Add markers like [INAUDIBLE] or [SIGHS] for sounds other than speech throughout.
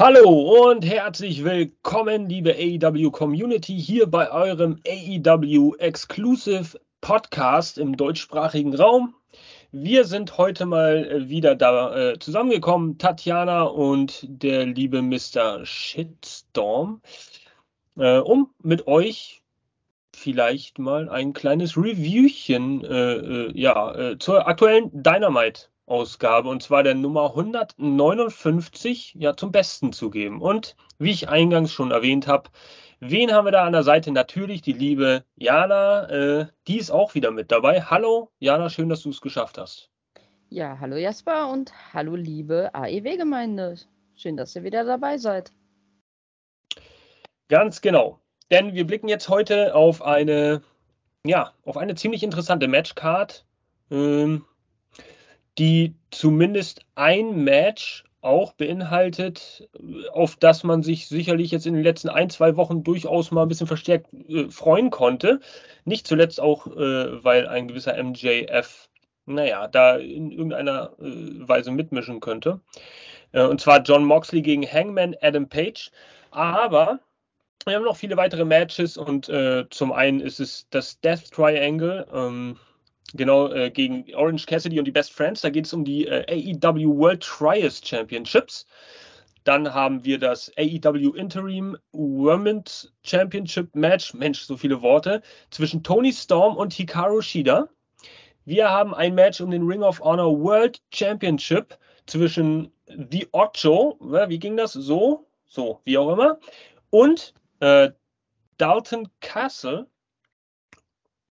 Hallo und herzlich willkommen, liebe AEW Community, hier bei eurem AEW Exclusive Podcast im deutschsprachigen Raum. Wir sind heute mal wieder da äh, zusammengekommen, Tatjana und der liebe Mr. Shitstorm, äh, um mit euch vielleicht mal ein kleines Reviewchen äh, äh ja, äh, zur aktuellen Dynamite Ausgabe und zwar der Nummer 159 ja zum Besten zu geben. Und wie ich eingangs schon erwähnt habe, wen haben wir da an der Seite? Natürlich die liebe Jana, äh, die ist auch wieder mit dabei. Hallo Jana, schön, dass du es geschafft hast. Ja, hallo Jasper und hallo liebe AEW-Gemeinde. Schön, dass ihr wieder dabei seid. Ganz genau. Denn wir blicken jetzt heute auf eine, ja, auf eine ziemlich interessante Matchcard. Ähm, die zumindest ein Match auch beinhaltet, auf das man sich sicherlich jetzt in den letzten ein, zwei Wochen durchaus mal ein bisschen verstärkt äh, freuen konnte. Nicht zuletzt auch, äh, weil ein gewisser MJF, naja, da in irgendeiner äh, Weise mitmischen könnte. Äh, und zwar John Moxley gegen Hangman Adam Page. Aber wir haben noch viele weitere Matches und äh, zum einen ist es das Death Triangle. Ähm, Genau, äh, gegen Orange Cassidy und die Best Friends. Da geht es um die äh, AEW World Trials Championships. Dann haben wir das AEW Interim Women's Championship Match, Mensch, so viele Worte, zwischen Tony Storm und Hikaru Shida. Wir haben ein Match um den Ring of Honor World Championship zwischen The Ocho, wie ging das? So, so, wie auch immer, und äh, Dalton Castle.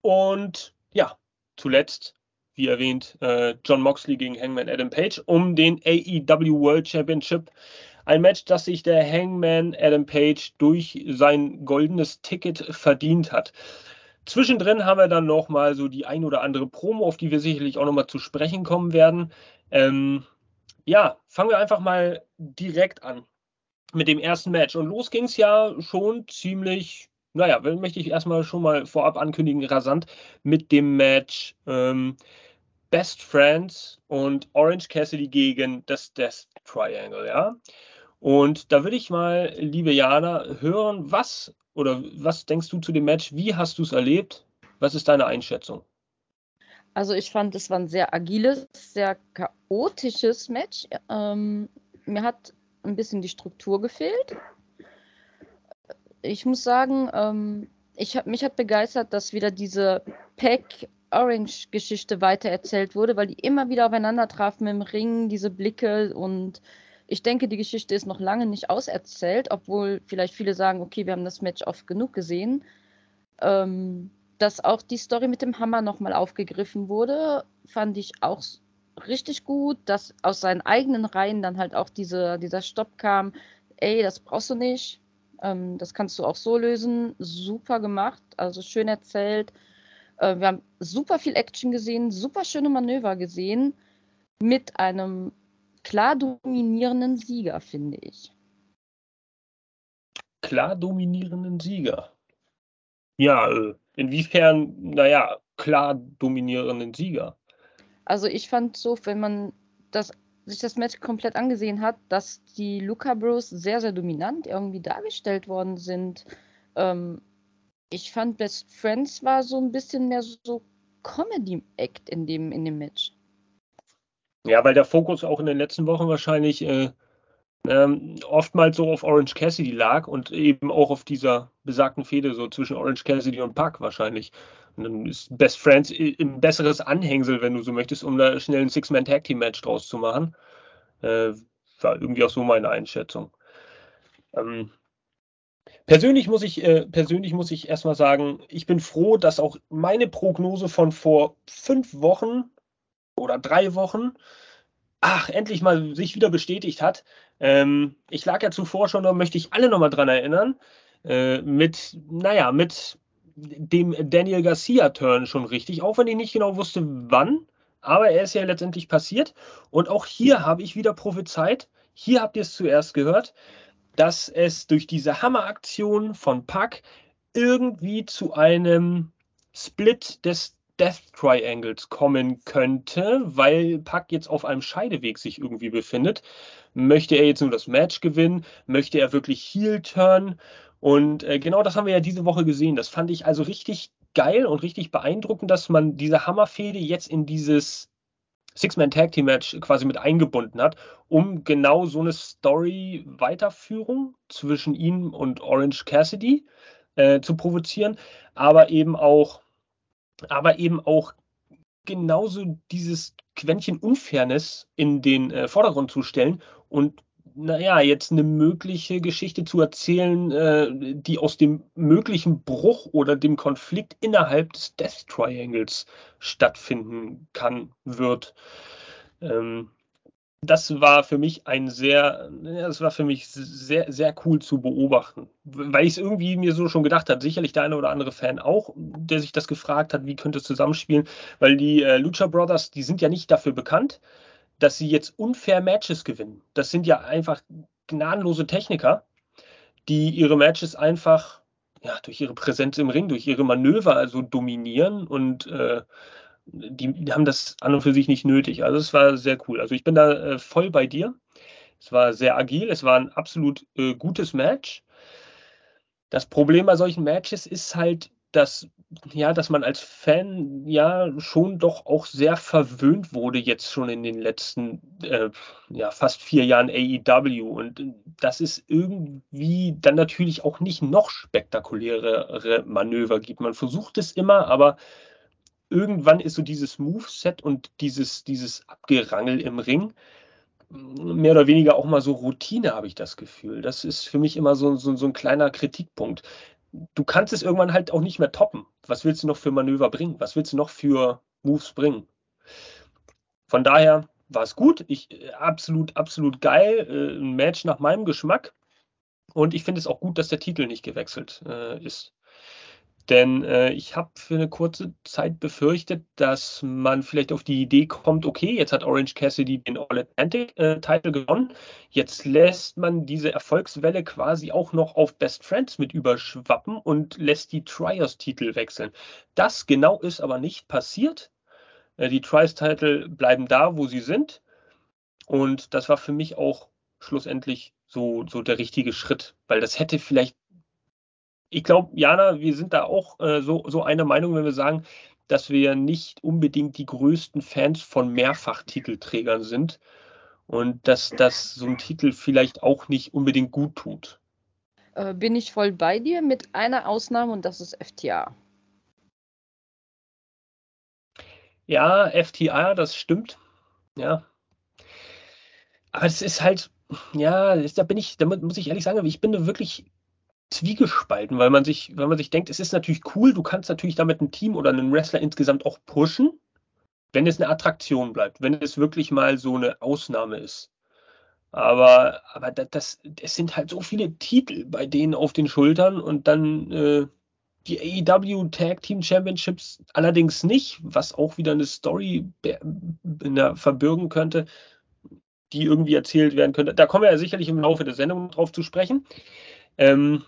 Und ja, zuletzt, wie erwähnt, äh, John Moxley gegen Hangman Adam Page um den AEW World Championship. Ein Match, das sich der Hangman Adam Page durch sein goldenes Ticket verdient hat. Zwischendrin haben wir dann nochmal so die ein oder andere Promo, auf die wir sicherlich auch nochmal zu sprechen kommen werden. Ähm, ja, fangen wir einfach mal direkt an mit dem ersten Match. Und los ging es ja schon ziemlich naja, möchte ich erstmal schon mal vorab ankündigen, rasant mit dem Match ähm, Best Friends und Orange Cassidy gegen das Death Triangle, ja. Und da würde ich mal, liebe Jana, hören, was oder was denkst du zu dem Match? Wie hast du es erlebt? Was ist deine Einschätzung? Also ich fand, es war ein sehr agiles, sehr chaotisches Match. Ähm, mir hat ein bisschen die Struktur gefehlt ich muss sagen, ähm, ich hab, mich hat begeistert, dass wieder diese Pack Orange Geschichte weitererzählt wurde, weil die immer wieder aufeinander trafen im Ring, diese Blicke. Und ich denke, die Geschichte ist noch lange nicht auserzählt, obwohl vielleicht viele sagen, okay, wir haben das Match oft genug gesehen. Ähm, dass auch die Story mit dem Hammer nochmal aufgegriffen wurde, fand ich auch richtig gut, dass aus seinen eigenen Reihen dann halt auch diese, dieser Stopp kam, ey, das brauchst du nicht, ähm, das kannst du auch so lösen. Super gemacht, also schön erzählt. Äh, wir haben super viel Action gesehen, super schöne Manöver gesehen mit einem klar dominierenden Sieger, finde ich. Klar dominierenden Sieger. Ja, äh, inwiefern, naja, klar dominierenden Sieger. Also ich fand so, wenn man das sich das Match komplett angesehen hat, dass die Luca Bros sehr, sehr dominant irgendwie dargestellt worden sind. Ähm, ich fand Best Friends war so ein bisschen mehr so Comedy-Act in dem, in dem Match. Ja, weil der Fokus auch in den letzten Wochen wahrscheinlich äh, ähm, oftmals so auf Orange Cassidy lag und eben auch auf dieser besagten Fehde so zwischen Orange Cassidy und Puck wahrscheinlich. Und dann ist Best Friends ein besseres Anhängsel, wenn du so möchtest, um da schnell ein Six-Man-Tag-Team-Match draus zu machen. Äh, war irgendwie auch so meine Einschätzung. Ähm, persönlich muss ich, äh, persönlich muss ich erstmal sagen, ich bin froh, dass auch meine Prognose von vor fünf Wochen oder drei Wochen, ach, endlich mal sich wieder bestätigt hat. Ähm, ich lag ja zuvor schon, da möchte ich alle nochmal dran erinnern, äh, mit, naja, mit dem Daniel Garcia-Turn schon richtig, auch wenn ich nicht genau wusste, wann. Aber er ist ja letztendlich passiert. Und auch hier habe ich wieder prophezeit, hier habt ihr es zuerst gehört, dass es durch diese Hammeraktion von Pack irgendwie zu einem Split des Death Triangles kommen könnte, weil Pack jetzt auf einem Scheideweg sich irgendwie befindet. Möchte er jetzt nur das Match gewinnen? Möchte er wirklich Heel turn? Und äh, genau das haben wir ja diese Woche gesehen. Das fand ich also richtig geil und richtig beeindruckend, dass man diese Hammerfehde jetzt in dieses Six-Man-Tag-Team-Match quasi mit eingebunden hat, um genau so eine Story-Weiterführung zwischen ihm und Orange Cassidy äh, zu provozieren, aber eben auch, aber eben auch genauso dieses Quäntchen Unfairness in den äh, Vordergrund zu stellen und naja, jetzt eine mögliche Geschichte zu erzählen, äh, die aus dem möglichen Bruch oder dem Konflikt innerhalb des Death Triangles stattfinden kann, wird. Ähm, das war für mich ein sehr, das war für mich sehr, sehr cool zu beobachten, weil ich es irgendwie mir so schon gedacht habe, sicherlich der eine oder andere Fan auch, der sich das gefragt hat, wie könnte es zusammenspielen, weil die äh, Lucha Brothers, die sind ja nicht dafür bekannt, dass sie jetzt unfair Matches gewinnen. Das sind ja einfach gnadenlose Techniker, die ihre Matches einfach ja, durch ihre Präsenz im Ring, durch ihre Manöver also dominieren und äh, die, haben das an und für sich nicht nötig. Also es war sehr cool. Also ich bin da äh, voll bei dir. Es war sehr agil, es war ein absolut äh, gutes Match. Das Problem bei solchen Matches ist halt, dass ja, dass man als Fan ja schon doch auch sehr verwöhnt wurde jetzt schon in den letzten äh, ja, fast vier Jahren AEW und dass es irgendwie dann natürlich auch nicht noch spektakulärere Manöver gibt. Man versucht es immer, aber irgendwann ist so dieses Moveset und dieses, dieses Abgerangel im Ring mehr oder weniger auch mal so Routine, habe ich das Gefühl. Das ist für mich immer so, so, so ein kleiner Kritikpunkt du kannst es irgendwann halt auch nicht mehr toppen. Was willst du noch für Manöver bringen? Was willst du noch für Moves bringen? Von daher war es gut. Ich äh, absolut, absolut geil. Äh, ein Match nach meinem Geschmack. Und ich finde es auch gut, dass der Titel nicht gewechselt äh, ist. Denn äh, ich habe für eine kurze Zeit befürchtet, dass man vielleicht auf die Idee kommt, okay, jetzt hat Orange Cassidy den All-Atlantic-Titel äh, gewonnen. Jetzt lässt man diese Erfolgswelle quasi auch noch auf Best Friends mit überschwappen und lässt die Trios-Titel wechseln. Das genau ist aber nicht passiert. Äh, die Trios-Titel bleiben da, wo sie sind. Und das war für mich auch schlussendlich so, so der richtige Schritt, weil das hätte vielleicht ich glaube, Jana, wir sind da auch äh, so, so einer Meinung, wenn wir sagen, dass wir nicht unbedingt die größten Fans von Mehrfachtitelträgern sind und dass das so ein Titel vielleicht auch nicht unbedingt gut tut. Äh, bin ich voll bei dir mit einer Ausnahme und das ist FTA. Ja, FTA, das stimmt. Ja. Aber es ist halt, ja, da bin ich, da muss ich ehrlich sagen, ich bin da wirklich zwiegespalten, weil man sich, weil man sich denkt, es ist natürlich cool, du kannst natürlich damit ein Team oder einen Wrestler insgesamt auch pushen, wenn es eine Attraktion bleibt, wenn es wirklich mal so eine Ausnahme ist. Aber, aber das, es sind halt so viele Titel bei denen auf den Schultern und dann äh, die AEW Tag Team Championships allerdings nicht, was auch wieder eine Story verbürgen könnte, die irgendwie erzählt werden könnte. Da kommen wir ja sicherlich im Laufe der Sendung drauf zu sprechen. Ähm,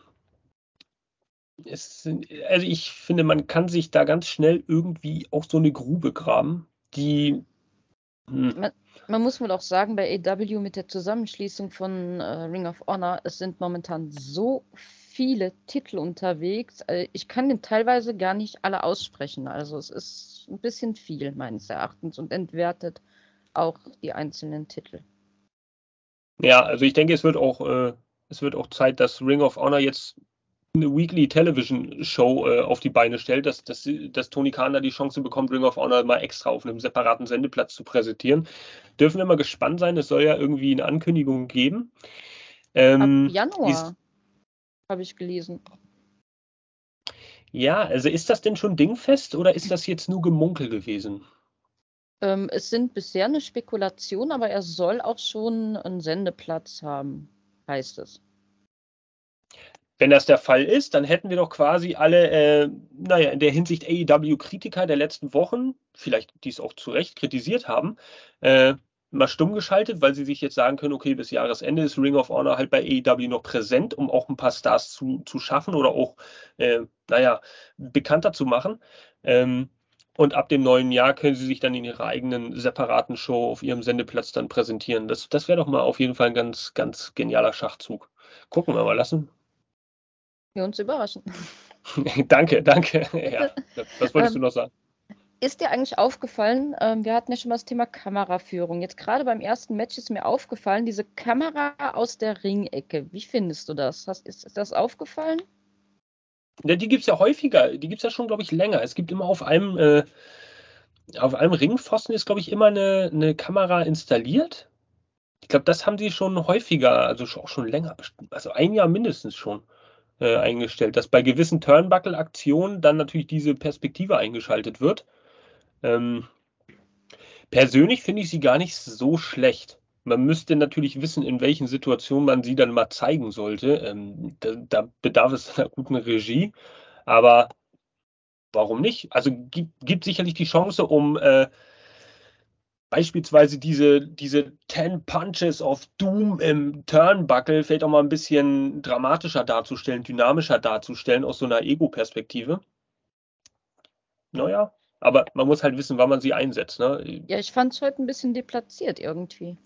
es, also ich finde, man kann sich da ganz schnell irgendwie auch so eine Grube graben, die. Hm. Man, man, muss wohl auch sagen, bei AW mit der Zusammenschließung von äh, Ring of Honor, es sind momentan so viele Titel unterwegs. Also ich kann den teilweise gar nicht alle aussprechen. Also es ist ein bisschen viel meines Erachtens und entwertet auch die einzelnen Titel. Ja, also ich denke, es wird auch, äh, es wird auch Zeit, dass Ring of Honor jetzt eine Weekly Television Show äh, auf die Beine stellt, dass, dass, dass Tony Khan da die Chance bekommt, Ring of Honor mal extra auf einem separaten Sendeplatz zu präsentieren. Dürfen wir mal gespannt sein, es soll ja irgendwie eine Ankündigung geben. Ähm, Ab Januar habe ich gelesen. Ja, also ist das denn schon dingfest oder ist das jetzt nur Gemunkel gewesen? Ähm, es sind bisher eine Spekulation, aber er soll auch schon einen Sendeplatz haben, heißt es. Wenn das der Fall ist, dann hätten wir doch quasi alle, äh, naja, in der Hinsicht AEW-Kritiker der letzten Wochen, vielleicht die es auch zu Recht kritisiert haben, äh, mal stumm geschaltet, weil sie sich jetzt sagen können, okay, bis Jahresende ist Ring of Honor halt bei AEW noch präsent, um auch ein paar Stars zu, zu schaffen oder auch, äh, naja, bekannter zu machen. Ähm, und ab dem neuen Jahr können sie sich dann in ihrer eigenen separaten Show auf ihrem Sendeplatz dann präsentieren. Das, das wäre doch mal auf jeden Fall ein ganz, ganz genialer Schachzug. Gucken wir mal lassen. Wir uns überraschen. [LAUGHS] danke, danke. [LAUGHS] Ja, was wolltest du noch sagen? Ist dir eigentlich aufgefallen, ähm, wir hatten ja schon mal das Thema Kameraführung. Jetzt gerade beim ersten Match ist mir aufgefallen, diese Kamera aus der Ringecke. Wie findest du das? Hast, ist, ist das aufgefallen? Ja, die gibt es ja häufiger. Die gibt es ja schon, glaube ich, länger. Es gibt immer auf einem, äh, auf einem Ringpfosten ist, glaube ich, immer eine, eine Kamera installiert. Ich glaube, das haben sie schon häufiger, also auch schon länger, also ein Jahr mindestens schon äh, eingestellt, dass bei gewissen Turnbuckle-Aktionen dann natürlich diese Perspektive eingeschaltet wird. Ähm, persönlich finde ich sie gar nicht so schlecht. Man müsste natürlich wissen, in welchen Situationen man sie dann mal zeigen sollte. Ähm, da, da, bedarf es einer guten Regie. Aber warum nicht? Also gibt, gibt sicherlich die Chance, um äh, beispielsweise diese, diese Ten Punches of Doom im Turnbuckle vielleicht auch mal ein bisschen dramatischer darzustellen, dynamischer darzustellen aus so einer Ego-Perspektive. Naja, aber man muss halt wissen, wann man sie einsetzt. Ne? Ja, ich fand es heute ein bisschen deplatziert irgendwie.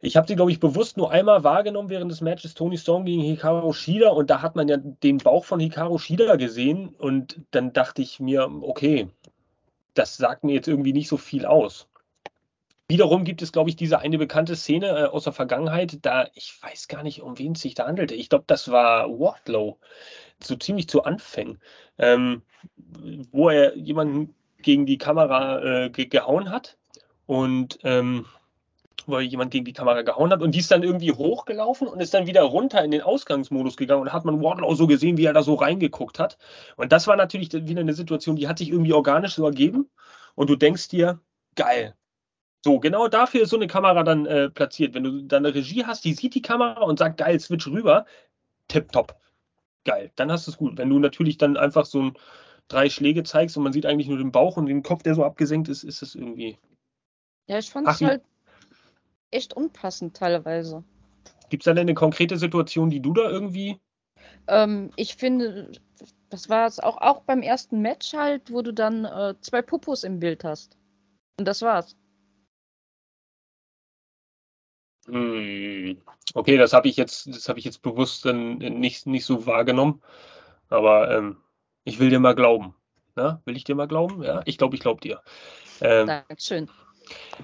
Ich habe sie, glaube ich, bewusst nur einmal wahrgenommen während des Matches Tony Storm gegen Hikaru Shida und da hat man ja den Bauch von Hikaru Shida gesehen und dann dachte ich mir, okay, das sagt mir jetzt irgendwie nicht so viel aus. Wiederum gibt es, glaube ich, diese eine bekannte Szene äh, aus der Vergangenheit, da ich weiß gar nicht, um wen es sich da handelte. Ich glaube, das war Wardlow, so ziemlich zu Anfängen, ähm, wo er jemanden gegen die Kamera äh, ge gehauen hat und ähm, weil jemand gegen die Kamera gehauen hat und die ist dann irgendwie hochgelaufen und ist dann wieder runter in den Ausgangsmodus gegangen und hat man Wardlow so gesehen, wie er da so reingeguckt hat. Und das war natürlich wieder eine Situation, die hat sich irgendwie organisch so ergeben und du denkst dir, geil. So, genau dafür ist so eine Kamera dann äh, platziert. Wenn du dann eine Regie hast, die sieht die Kamera und sagt, geil, switch rüber, tipptopp. Geil, dann hast du es gut. Wenn du natürlich dann einfach so ein, drei Schläge zeigst und man sieht eigentlich nur den Bauch und den Kopf, der so abgesenkt ist, ist es irgendwie. Ja, ich fand es halt echt unpassend teilweise. Gibt es da denn eine konkrete Situation, die du da irgendwie? Ähm, ich finde, das war es auch, auch beim ersten Match halt, wo du dann äh, zwei Popos im Bild hast. Und das war's. Hm. Okay, das habe ich jetzt, das habe ich jetzt bewusst dann nicht, nicht so wahrgenommen. Aber ähm, ich will dir mal glauben. Na, will ich dir mal glauben? Ja, ich glaube, ich glaube dir. Ähm, Dankeschön.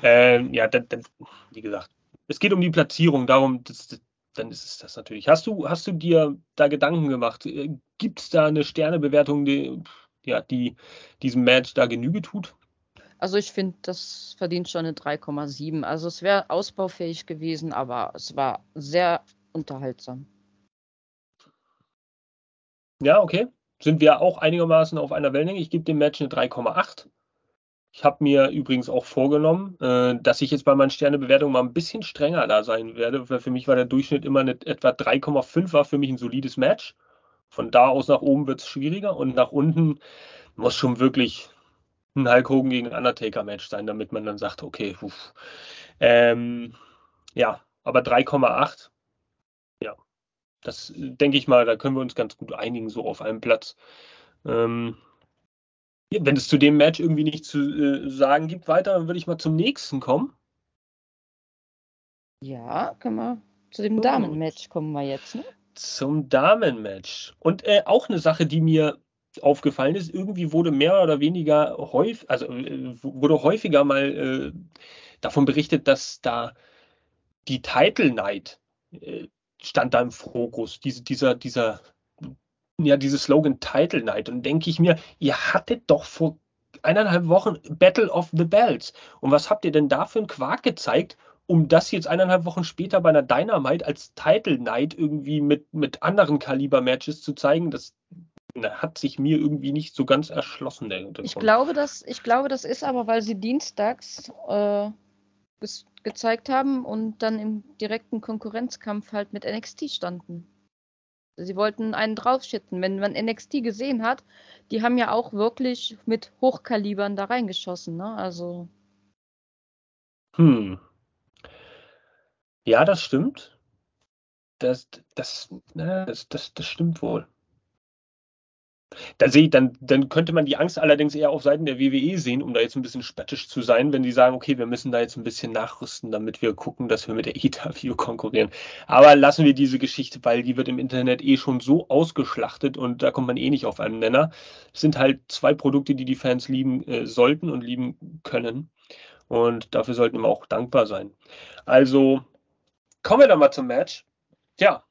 Ähm, ja, dann, dann, wie gesagt, es geht um die Platzierung, darum, das, dann ist es das natürlich. Hast du, hast du dir da Gedanken gemacht? Äh, Gibt es da eine Sternebewertung, die, ja, die diesem Match da Genüge tut? Also ich finde, das verdient schon eine 3,7. Also es wäre ausbaufähig gewesen, aber es war sehr unterhaltsam. Ja, okay. Sind wir auch einigermaßen auf einer Wellenlänge. Ich gebe dem Match eine 3,8. Ich habe mir übrigens auch vorgenommen, äh, dass ich jetzt bei meinen Sternebewertungen mal ein bisschen strenger da sein werde, weil für mich war der Durchschnitt immer eine, etwa 3,5 war für mich ein solides Match. Von da aus nach oben wird es schwieriger und nach unten muss schon wirklich ein Hulk Hogan gegen ein Undertaker-Match sein, damit man dann sagt, okay, ähm, ja, aber 3,8, ja, das denke ich mal, da können wir uns ganz gut einigen, so auf einem Platz. Ähm, wenn es zu dem Match irgendwie nicht zu äh, sagen gibt weiter, dann würde ich mal zum nächsten kommen. Ja, können wir zu dem Damenmatch kommen wir jetzt, ne? Zum Damenmatch. Und äh, auch eine Sache, die mir aufgefallen ist, irgendwie wurde mehr oder weniger häufig, also äh, wurde häufiger mal äh, davon berichtet, dass da die Title Night äh, stand da im Fokus. Diese, dieser, dieser ja dieses Slogan Title Night und denke ich mir, ihr hattet doch vor eineinhalb Wochen Battle of the Bells. Und was habt ihr denn da für einen Quark gezeigt, um das jetzt eineinhalb Wochen später bei einer Dynamite als Title Night irgendwie mit, mit anderen Kaliber-Matches zu zeigen? Das hat sich mir irgendwie nicht so ganz erschlossen. Ich, glaube, das, ich glaube, das ist aber, weil sie dienstags äh, gezeigt haben und dann im direkten Konkurrenzkampf halt mit NXT standen. Sie wollten einen draufschütten. Wenn man NXT gesehen hat, die haben ja auch wirklich mit Hochkalibern da reingeschossen, ne? Also. Hm. Ja, das stimmt. Das, das, das, das, das stimmt wohl. Da sehe ich, dann, dann könnte man die Angst allerdings eher auf Seiten der WWE sehen, um da jetzt ein bisschen spöttisch zu sein, wenn die sagen, okay, wir müssen da jetzt ein bisschen nachrüsten, damit wir gucken, dass wir mit der [LAUGHS] EW konkurrieren. Aber lassen wir diese Geschichte, weil die wird im Internet eh schon so ausgeschlachtet und da kommt man eh nicht auf einen Nenner. Es sind halt zwei Produkte, die die Fans lieben äh, sollten und lieben können. Und dafür sollten wir auch dankbar sein. Also kommen wir dann mal zum Match. Tja,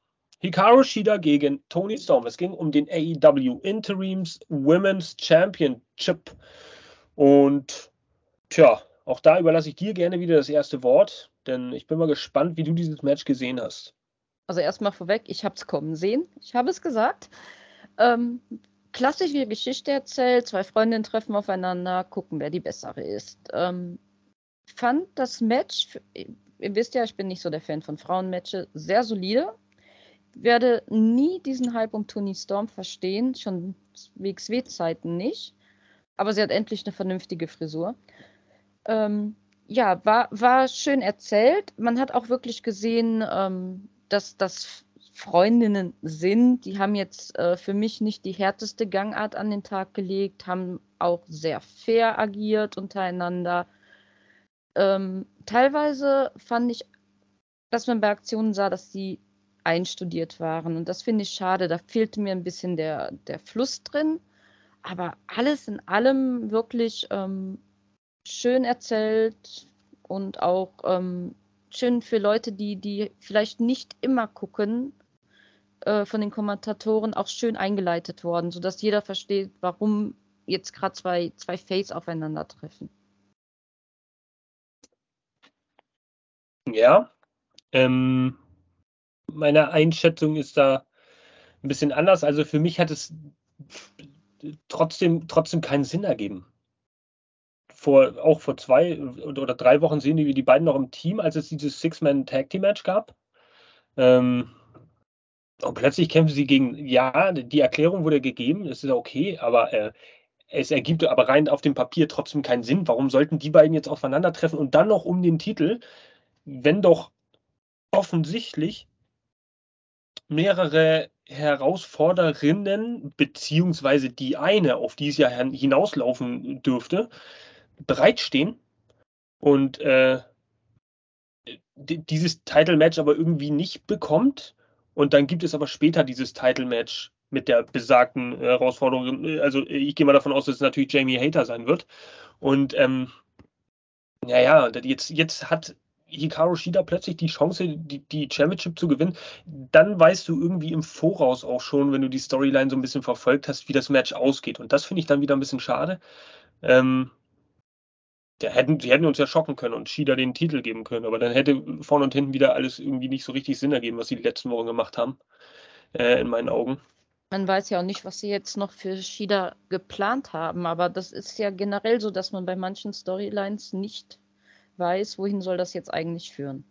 Hikaru Shida gegen Tony Storm. Es ging um den AEW Interims Women's Championship. Und tja, auch da überlasse ich dir gerne wieder das erste Wort, denn ich bin mal gespannt, wie du dieses Match gesehen hast. Also erstmal vorweg, ich habe es kommen sehen. Ich habe es gesagt. Ähm, klassische Geschichte erzählt, zwei Freundinnen treffen aufeinander, gucken, wer die bessere ist. Ähm, fand das Match, ihr wisst ja, ich bin nicht so der Fan von Frauenmatches, sehr solide werde nie diesen Hype um Tony Storm verstehen, schon WXW-Zeiten nicht. Aber sie hat endlich eine vernünftige Frisur. Ähm, ja, war, war schön erzählt. Man hat auch wirklich gesehen, ähm, dass das Freundinnen sind. Die haben jetzt äh, für mich nicht die härteste Gangart an den Tag gelegt, haben auch sehr fair agiert untereinander. Ähm, teilweise fand ich, dass man bei Aktionen sah, dass sie einstudiert waren. Und das finde ich schade. Da fehlte mir ein bisschen der, der Fluss drin. Aber alles in allem wirklich ähm, schön erzählt und auch ähm, schön für Leute, die, die vielleicht nicht immer gucken, äh, von den Kommentatoren auch schön eingeleitet worden, sodass jeder versteht, warum jetzt gerade zwei, zwei Face aufeinandertreffen. Ja, ähm, meine Einschätzung ist da ein bisschen anders. Also für mich hat es trotzdem, trotzdem keinen Sinn ergeben. Vor, auch vor zwei oder drei Wochen sehen wir die beiden noch im Team, als es dieses Six-Man-Tag-Team-Match gab. Ähm, und plötzlich kämpfen sie gegen, ja, die Erklärung wurde gegeben, das ist okay, aber äh, es ergibt aber rein auf dem Papier trotzdem keinen Sinn. Warum sollten die beiden jetzt aufeinandertreffen und dann noch um den Titel, wenn doch offensichtlich mehrere Herausforderinnen, beziehungsweise die eine, auf die es ja hinauslaufen dürfte, bereitstehen und äh, dieses Title-Match aber irgendwie nicht bekommt. Und dann gibt es aber später dieses Title-Match mit der besagten Herausforderung. Also ich gehe mal davon aus, dass es natürlich Jamie Hater sein wird. Und ähm, naja, jetzt, jetzt hat Hikaru Shida plötzlich die Chance, die, die Championship zu gewinnen, dann weißt du irgendwie im Voraus auch schon, wenn du die Storyline so ein bisschen verfolgt hast, wie das Match ausgeht. Und das finde ich dann wieder ein bisschen schade. Ähm, der hätten, die hätten uns ja schocken können und Shida den Titel geben können, aber dann hätte vorne und hinten wieder alles irgendwie nicht so richtig Sinn ergeben, was sie die letzten Wochen gemacht haben, äh, in meinen Augen. Man weiß ja auch nicht, was sie jetzt noch für Shida geplant haben, aber das ist ja generell so, dass man bei manchen Storylines nicht weiß, wohin soll das jetzt eigentlich führen?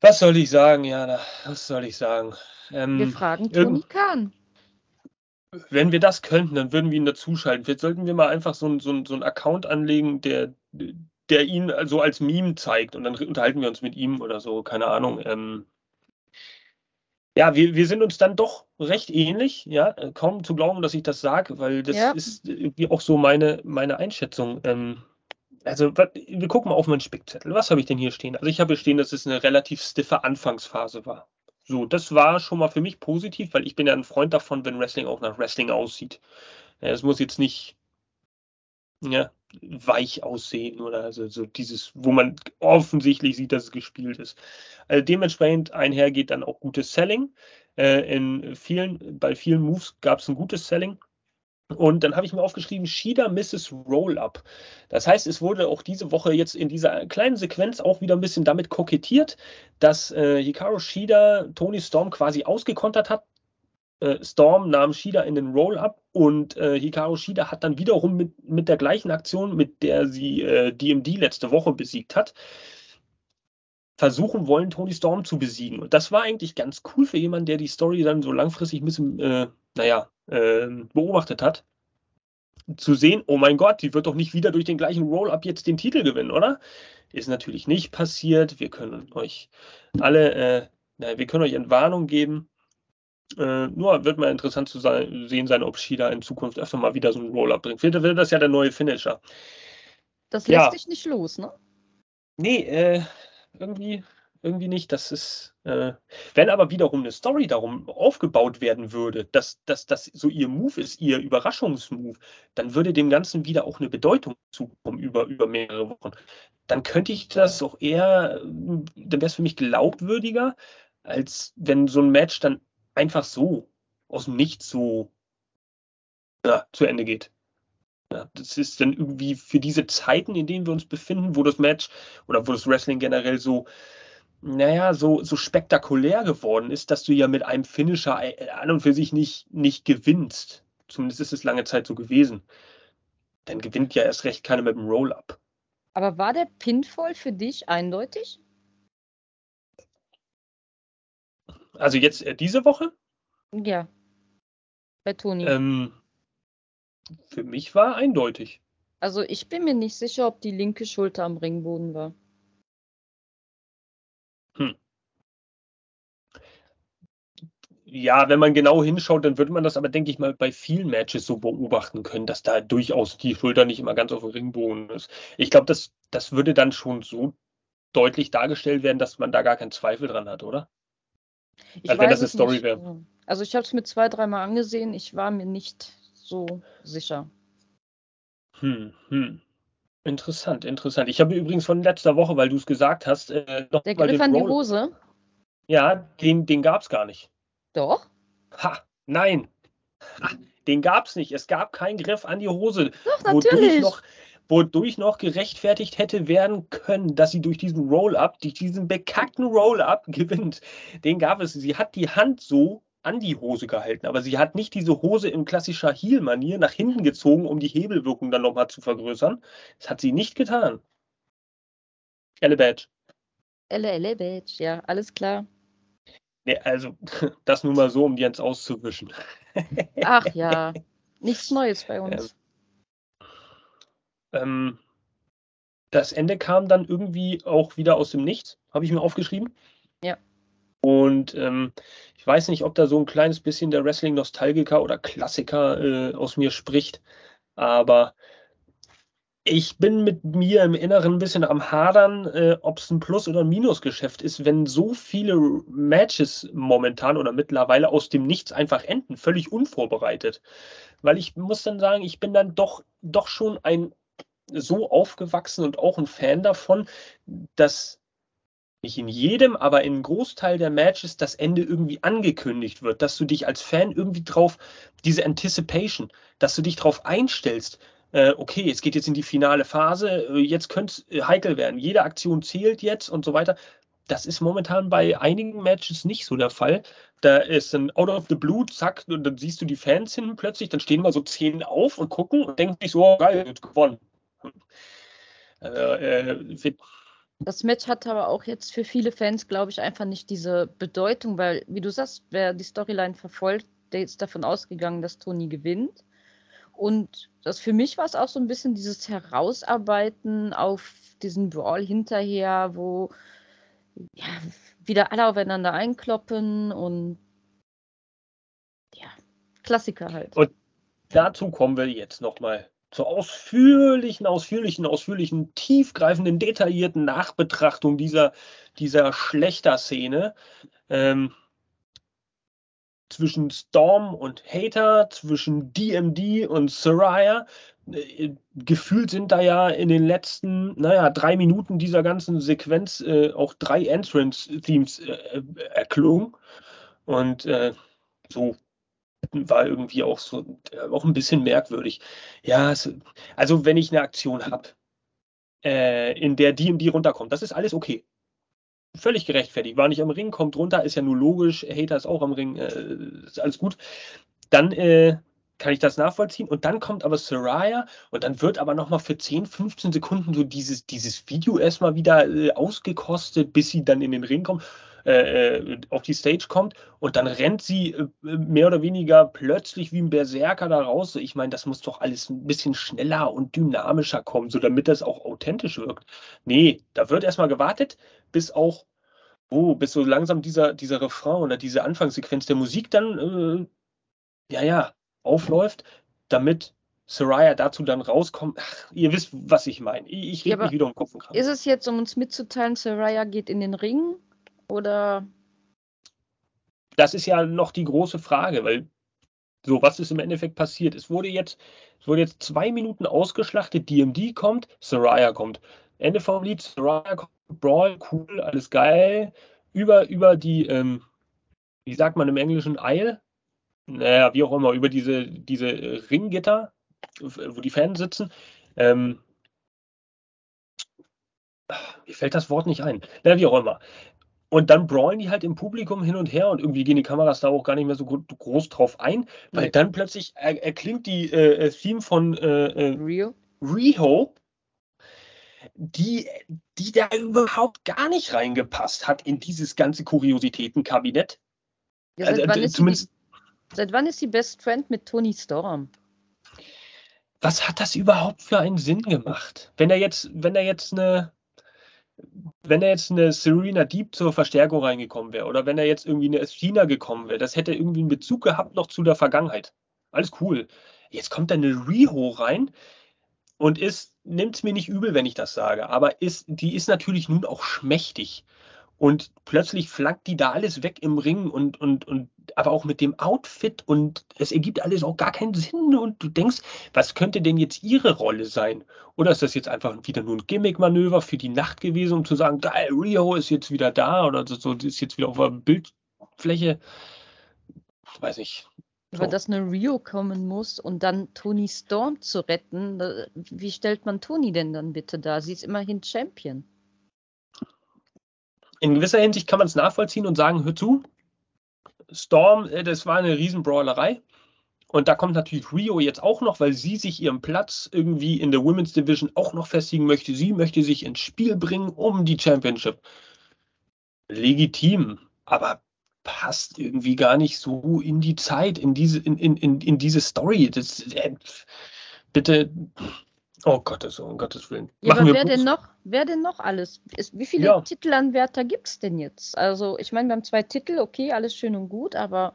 Was soll ich sagen, Jana? Was soll ich sagen? Ähm, wir fragen Toni Kahn. Wenn wir das könnten, dann würden wir ihn dazuschalten. Vielleicht sollten wir mal einfach so, so, so einen Account anlegen, der, der ihn so als Meme zeigt und dann unterhalten wir uns mit ihm oder so, keine Ahnung. Ähm, ja, wir, wir sind uns dann doch recht ähnlich, ja, kaum zu glauben, dass ich das sage, weil das ja. ist irgendwie auch so meine, meine Einschätzung. Ähm, also, wir gucken mal auf meinen Spickzettel. Was habe ich denn hier stehen? Also, ich habe hier stehen, dass es eine relativ stiffe Anfangsphase war. So, das war schon mal für mich positiv, weil ich bin ja ein Freund davon, wenn Wrestling auch nach Wrestling aussieht. Es muss jetzt nicht ja, weich aussehen oder also so dieses, wo man offensichtlich sieht, dass es gespielt ist. Also dementsprechend einhergeht dann auch gutes Selling. Äh, in vielen, bei vielen Moves gab es ein gutes Selling. Und dann habe ich mir aufgeschrieben, Shida Mrs. Roll-Up. Das heißt, es wurde auch diese Woche jetzt in dieser kleinen Sequenz auch wieder ein bisschen damit kokettiert, dass äh, Hikaru Shida Tony Storm quasi ausgekontert hat, äh, Storm nahm Shida in den Roll-Up und äh, Hikaru Shida hat dann wiederum mit, mit der gleichen Aktion, mit der sie äh, DMD letzte Woche besiegt hat, versuchen wollen, Tony Storm zu besiegen. Und das war eigentlich ganz cool für jemanden, der die Story dann so langfristig ein bisschen, äh, naja, äh, beobachtet hat. Zu sehen, oh mein Gott, die wird doch nicht wieder durch den gleichen Roll-Up jetzt den Titel gewinnen, oder? Ist natürlich nicht passiert. Wir können euch alle, äh, naja, wir können euch Entwarnung geben Äh, nur wird mal interessant zu sein, sehen sein, ob Shida in Zukunft öfter mal wieder so ein Roll-Up bringt. Vielleicht wird das ja der neue Finisher. Das lässt ja. dich nicht los, ne? Nee, äh, irgendwie irgendwie nicht. Das ist, äh, wenn aber wiederum eine Story darum aufgebaut werden würde, dass, dass das so ihr Move ist, ihr Überraschungsmove, dann würde dem Ganzen wieder auch eine Bedeutung zukommen über, über mehrere Wochen. Dann könnte ich das auch eher, dann wäre es für mich glaubwürdiger, als wenn so ein Match dann einfach so aus dem Nichts so ja, zu Ende geht. Ja, das ist dann irgendwie für diese Zeiten, in denen wir uns befinden, wo das Match oder wo das Wrestling generell so naja, so, so spektakulär geworden ist, dass du ja mit einem Finisher äh, an und für sich nicht, nicht gewinnst. Zumindest ist es lange Zeit so gewesen. Dann gewinnt ja erst recht keiner mit dem Roll-Up. Aber war der Pinfall für dich eindeutig? Also jetzt äh, diese Woche? Ja. Bei Toni. Ähm, für mich war eindeutig. Also ich bin mir nicht sicher, ob die linke Schulter am Ringboden war. Hm. Ja, wenn man genau hinschaut, dann würde man das aber, denke ich mal, bei vielen Matches so beobachten können, dass da durchaus die Schulter nicht immer ganz auf dem Ringbogen ist. Ich glaube, das, das würde dann schon so deutlich dargestellt werden, dass man da gar keinen Zweifel dran hat, oder? Ich also wenn das eine Story wäre. Also ich habe es mir zwei, dreimal angesehen, ich war mir nicht so sicher. Hm, hm. Interessant, interessant. Ich habe übrigens von letzter Woche, weil du es gesagt hast, äh, noch Der Griff an die Hose? Ja, den, den gab es gar nicht. Doch? Ha, nein. Ha, den gab es nicht. Es gab keinen Griff an die Hose. Doch, natürlich. Wodurch noch, wodurch noch gerechtfertigt hätte werden können, dass sie durch diesen Roll-Up, durch diesen bekackten Roll-Up [LAUGHS] gewinnt. Den gab es. Sie hat die Hand so an die Hose gehalten, aber sie hat nicht diese Hose in klassischer Heel-Manier nach hinten gezogen, um die Hebelwirkung dann nochmal zu vergrößern. Das hat sie nicht getan. Elle Badge. Elle, Elle Badge, ja, alles klar. Nee, also, [LAUGHS] das nur mal so, um die ans auszuwischen. Ach ja, [LAUGHS] nichts Neues bei uns. Ähm, das Ende kam dann irgendwie auch wieder aus dem Nichts, habe ich mir aufgeschrieben. Ja. Und ähm, ich weiß nicht, ob da so ein kleines bisschen der Wrestling-Nostalgiker oder Klassiker äh, aus mir spricht, aber ich bin mit mir im Inneren ein bisschen am Hadern, äh, ob es ein Plus- oder ein Minusgeschäft ist, wenn so viele Matches momentan oder mittlerweile aus dem Nichts einfach enden, völlig unvorbereitet. Weil ich muss dann sagen, ich bin dann doch, doch schon ein so aufgewachsen und auch ein Fan davon, dass nicht in jedem, aber in einem Großteil der Matches das Ende irgendwie angekündigt wird, dass du dich als Fan irgendwie drauf, diese Anticipation, dass du dich drauf einstellst, äh, okay, es geht jetzt in die finale Phase, äh, jetzt könnte es äh, heikel werden, jede Aktion zählt jetzt und so weiter. Das ist momentan bei einigen Matches nicht so der Fall. Da ist ein Out of the Blue, zack, und dann siehst du die Fans hinten plötzlich, dann stehen mal so zehn auf und gucken und denken sich so, oh, geil, jetzt gewonnen. Äh, äh, das Match hat aber auch jetzt für viele Fans, glaube ich, einfach nicht diese Bedeutung, weil, wie du sagst, wer die Storyline verfolgt, der ist davon ausgegangen, dass Tony gewinnt. Und das für mich war es auch so ein bisschen dieses Herausarbeiten auf diesen Brawl hinterher, wo ja, wieder alle aufeinander einkloppen und ja, Klassiker halt. Und dazu kommen wir jetzt nochmal zur ausführlichen, ausführlichen, ausführlichen, tiefgreifenden, detaillierten Nachbetrachtung dieser, dieser Schlechter-Szene ähm, zwischen Storm und Hater, zwischen DMD und Soraya. Äh, gefühlt sind da ja in den letzten, naja, drei Minuten dieser ganzen Sequenz äh, auch drei Entrance-Themes äh, erklungen. Und äh, so war irgendwie auch so, auch ein bisschen merkwürdig. Ja, also wenn ich eine Aktion habe, äh, in der die und die runterkommt, das ist alles okay. Völlig gerechtfertigt. War nicht am Ring, kommt runter, ist ja nur logisch. Hater ist auch am Ring, äh, ist alles gut. Dann äh, kann ich das nachvollziehen. Und dann kommt aber Soraya und dann wird aber nochmal für 10, 15 Sekunden so dieses, dieses Video erstmal wieder äh, ausgekostet, bis sie dann in den Ring kommt. Äh, äh, auf die Stage kommt und dann rennt sie äh, mehr oder weniger plötzlich wie ein Berserker da raus. Ich meine, das muss doch alles ein bisschen schneller und dynamischer kommen, so damit das auch authentisch wirkt. Nee, da wird erstmal gewartet, bis auch oh, bis so langsam dieser, dieser Refrain oder diese Anfangssequenz der Musik dann, äh, ja, ja, aufläuft, damit Soraya dazu dann rauskommt. Ach, ihr wisst, was ich meine. Ich, ich rede ja, mich wieder um Kopf und Kragen. Ist es jetzt, um uns mitzuteilen, Soraya geht in den Ring oder? Das ist ja noch die große Frage, weil so, was ist im Endeffekt passiert? Es wurde jetzt, es wurde jetzt zwei Minuten ausgeschlachtet, DMD kommt, Soraya kommt. Ende vom Lied, Soraya kommt, Brawl, cool, alles geil. Über, über die, ähm, wie sagt man im Englischen, Eil? Naja, wie auch immer, über diese, diese Ringgitter, wo die Fans sitzen. Ähm, mir fällt das Wort nicht ein. Na, wie auch immer. Und dann brawlen die halt im Publikum hin und her und irgendwie gehen die Kameras da auch gar nicht mehr so groß drauf ein, weil dann plötzlich erklingt die äh, Theme von äh, äh, Rio. Riho, die, die da überhaupt gar nicht reingepasst hat in dieses ganze Kuriositätenkabinett. Ja, seit, also, wann zumindest, die, seit wann ist sie Best Friend mit Tony Storm? Was hat das überhaupt für einen Sinn gemacht? Wenn er jetzt, wenn er jetzt eine, wenn er jetzt eine Serena Deep zur Verstärkung reingekommen wäre oder wenn er jetzt irgendwie eine China gekommen wäre, das hätte irgendwie einen Bezug gehabt noch zu der Vergangenheit. Alles cool. Jetzt kommt da eine Riho rein und ist, nimmt es mir nicht übel, wenn ich das sage, aber ist, die ist natürlich nun auch schmächtig. Und plötzlich flankt die da alles weg im Ring und, und, und aber auch mit dem Outfit und es ergibt alles auch gar keinen Sinn und du denkst, was könnte denn jetzt ihre Rolle sein? Oder ist das jetzt einfach wieder nur ein Gimmick-Manöver für die Nacht gewesen, um zu sagen, geil, Rio ist jetzt wieder da oder so, ist jetzt wieder auf der Bildfläche? Ich weiß nicht. So. Aber dass eine Rio kommen muss und dann Tony Storm zu retten, wie stellt man Tony denn dann bitte da? Sie ist immerhin Champion. In gewisser Hinsicht kann man es nachvollziehen und sagen, hör zu, Storm, äh, das war eine Riesenbrawlerei. Und da kommt natürlich Rio jetzt auch noch, weil sie sich ihren Platz irgendwie in der Women's Division auch noch festigen möchte. Sie möchte sich ins Spiel bringen um die Championship. Legitim, aber passt irgendwie gar nicht so in die Zeit, in diese, in, in, in, in diese Story. Das, äh, bitte, Oh Gottes, um Gottes Willen. Ja, aber wer denn noch, wer denn noch alles? Ist, wie viele ja. Titelanwärter gibt es denn jetzt? Also, ich meine, wir haben zwei Titel, okay, alles schön und gut, aber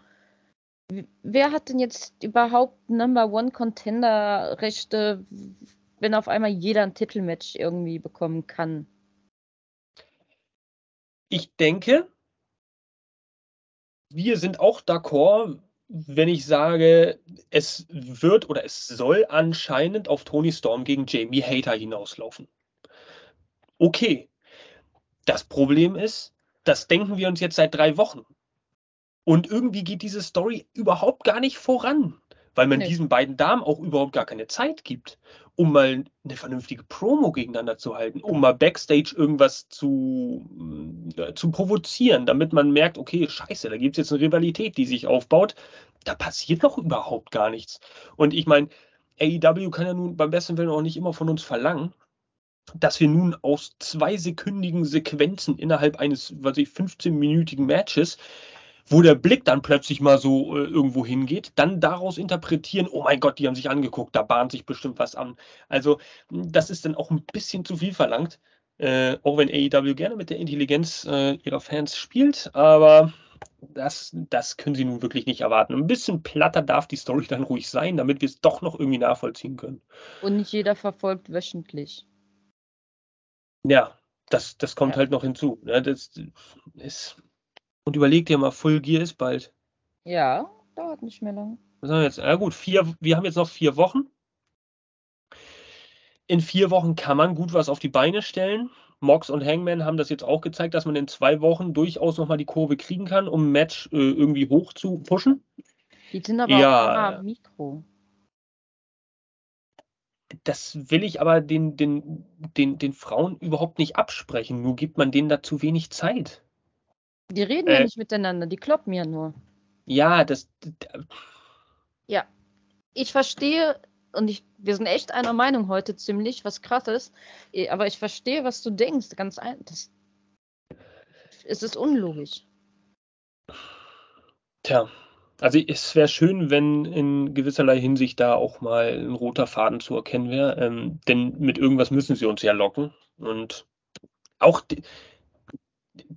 wer hat denn jetzt überhaupt Number One Contender Rechte, wenn auf einmal jeder ein Titelmatch irgendwie bekommen kann? Ich denke, wir sind auch d'accord, wenn ich sage, es wird oder es soll anscheinend auf Tony Storm gegen Jamie Hater hinauslaufen. Okay. Das Problem ist, das denken wir uns jetzt seit drei Wochen. Und irgendwie geht diese Story überhaupt gar nicht voran weil man nee. diesen beiden Damen auch überhaupt gar keine Zeit gibt, um mal eine vernünftige Promo gegeneinander zu halten, um mal backstage irgendwas zu, äh, zu provozieren, damit man merkt, okay, scheiße, da gibt es jetzt eine Rivalität, die sich aufbaut. Da passiert doch überhaupt gar nichts. Und ich meine, AEW kann ja nun beim besten Willen auch nicht immer von uns verlangen, dass wir nun aus zwei sekündigen Sequenzen innerhalb eines, was ich, 15-minütigen Matches wo der Blick dann plötzlich mal so äh, irgendwo hingeht, dann daraus interpretieren, oh mein Gott, die haben sich angeguckt, da bahnt sich bestimmt was an. Also das ist dann auch ein bisschen zu viel verlangt, äh, auch wenn AEW gerne mit der Intelligenz äh, ihrer Fans spielt, aber das, das können sie nun wirklich nicht erwarten. Ein bisschen platter darf die Story dann ruhig sein, damit wir es doch noch irgendwie nachvollziehen können. Und nicht jeder verfolgt wöchentlich. Ja, das, das kommt ja. halt noch hinzu. Ja, das ist und überleg dir mal, Full Gear ist bald. Ja, dauert nicht mehr lang. Was haben wir jetzt? Ja gut, vier, wir haben jetzt noch vier Wochen. In vier Wochen kann man gut was auf die Beine stellen. Mox und Hangman haben das jetzt auch gezeigt, dass man in zwei Wochen durchaus nochmal die Kurve kriegen kann, um ein Match äh, irgendwie hoch zu pushen. Die sind aber ja, auch Mikro. Das will ich aber den, den, den, den Frauen überhaupt nicht absprechen. Nur gibt man denen da zu wenig Zeit. Die reden äh, ja nicht miteinander, die kloppen ja nur. Ja, das. Ja. Ich verstehe, und ich, wir sind echt einer Meinung heute ziemlich, was krass ist, eh, aber ich verstehe, was du denkst. Ganz ein, das, es ist unlogisch. Tja, also es wäre schön, wenn in gewisserlei Hinsicht da auch mal ein roter Faden zu erkennen wäre, ähm, denn mit irgendwas müssen sie uns ja locken. Und auch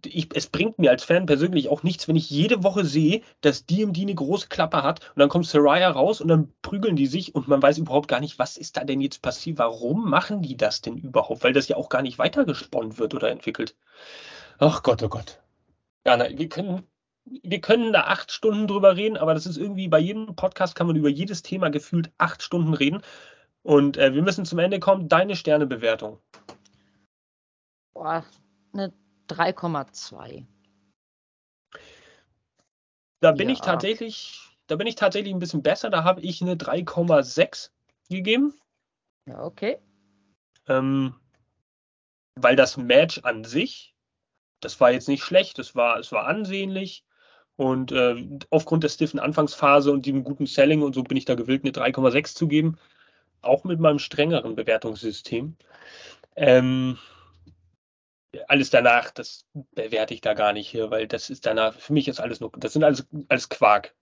ich, es bringt mir als Fan persönlich auch nichts, wenn ich jede Woche sehe, dass DMD eine große Klappe hat und dann kommt Saraya raus und dann prügeln die sich und man weiß überhaupt gar nicht, was ist da denn jetzt passiert, warum machen die das denn überhaupt, weil das ja auch gar nicht weitergesponnen wird oder entwickelt. Ach Gott, oh Gott. Ja, na, wir können, wir können da acht Stunden drüber reden, aber das ist irgendwie bei jedem Podcast kann man über jedes Thema gefühlt acht Stunden reden. Und äh, wir müssen zum Ende kommen. Deine Sternebewertung. Boah, eine 3,2. Da bin ja. ich tatsächlich, da bin ich tatsächlich ein bisschen besser. Da habe ich eine 3,6 gegeben. Ja, okay. Ähm, weil das Match an sich, das war jetzt nicht schlecht, es war, es war ansehnlich. Und äh, aufgrund der stiffen Anfangsphase und dem guten Selling und so bin ich da gewillt, eine 3,6 zu geben. Auch mit meinem strengeren Bewertungssystem. Ähm, alles danach, das bewerte ich da gar nicht hier, weil das ist danach, für mich ist alles nur, das sind alles, alles Quark.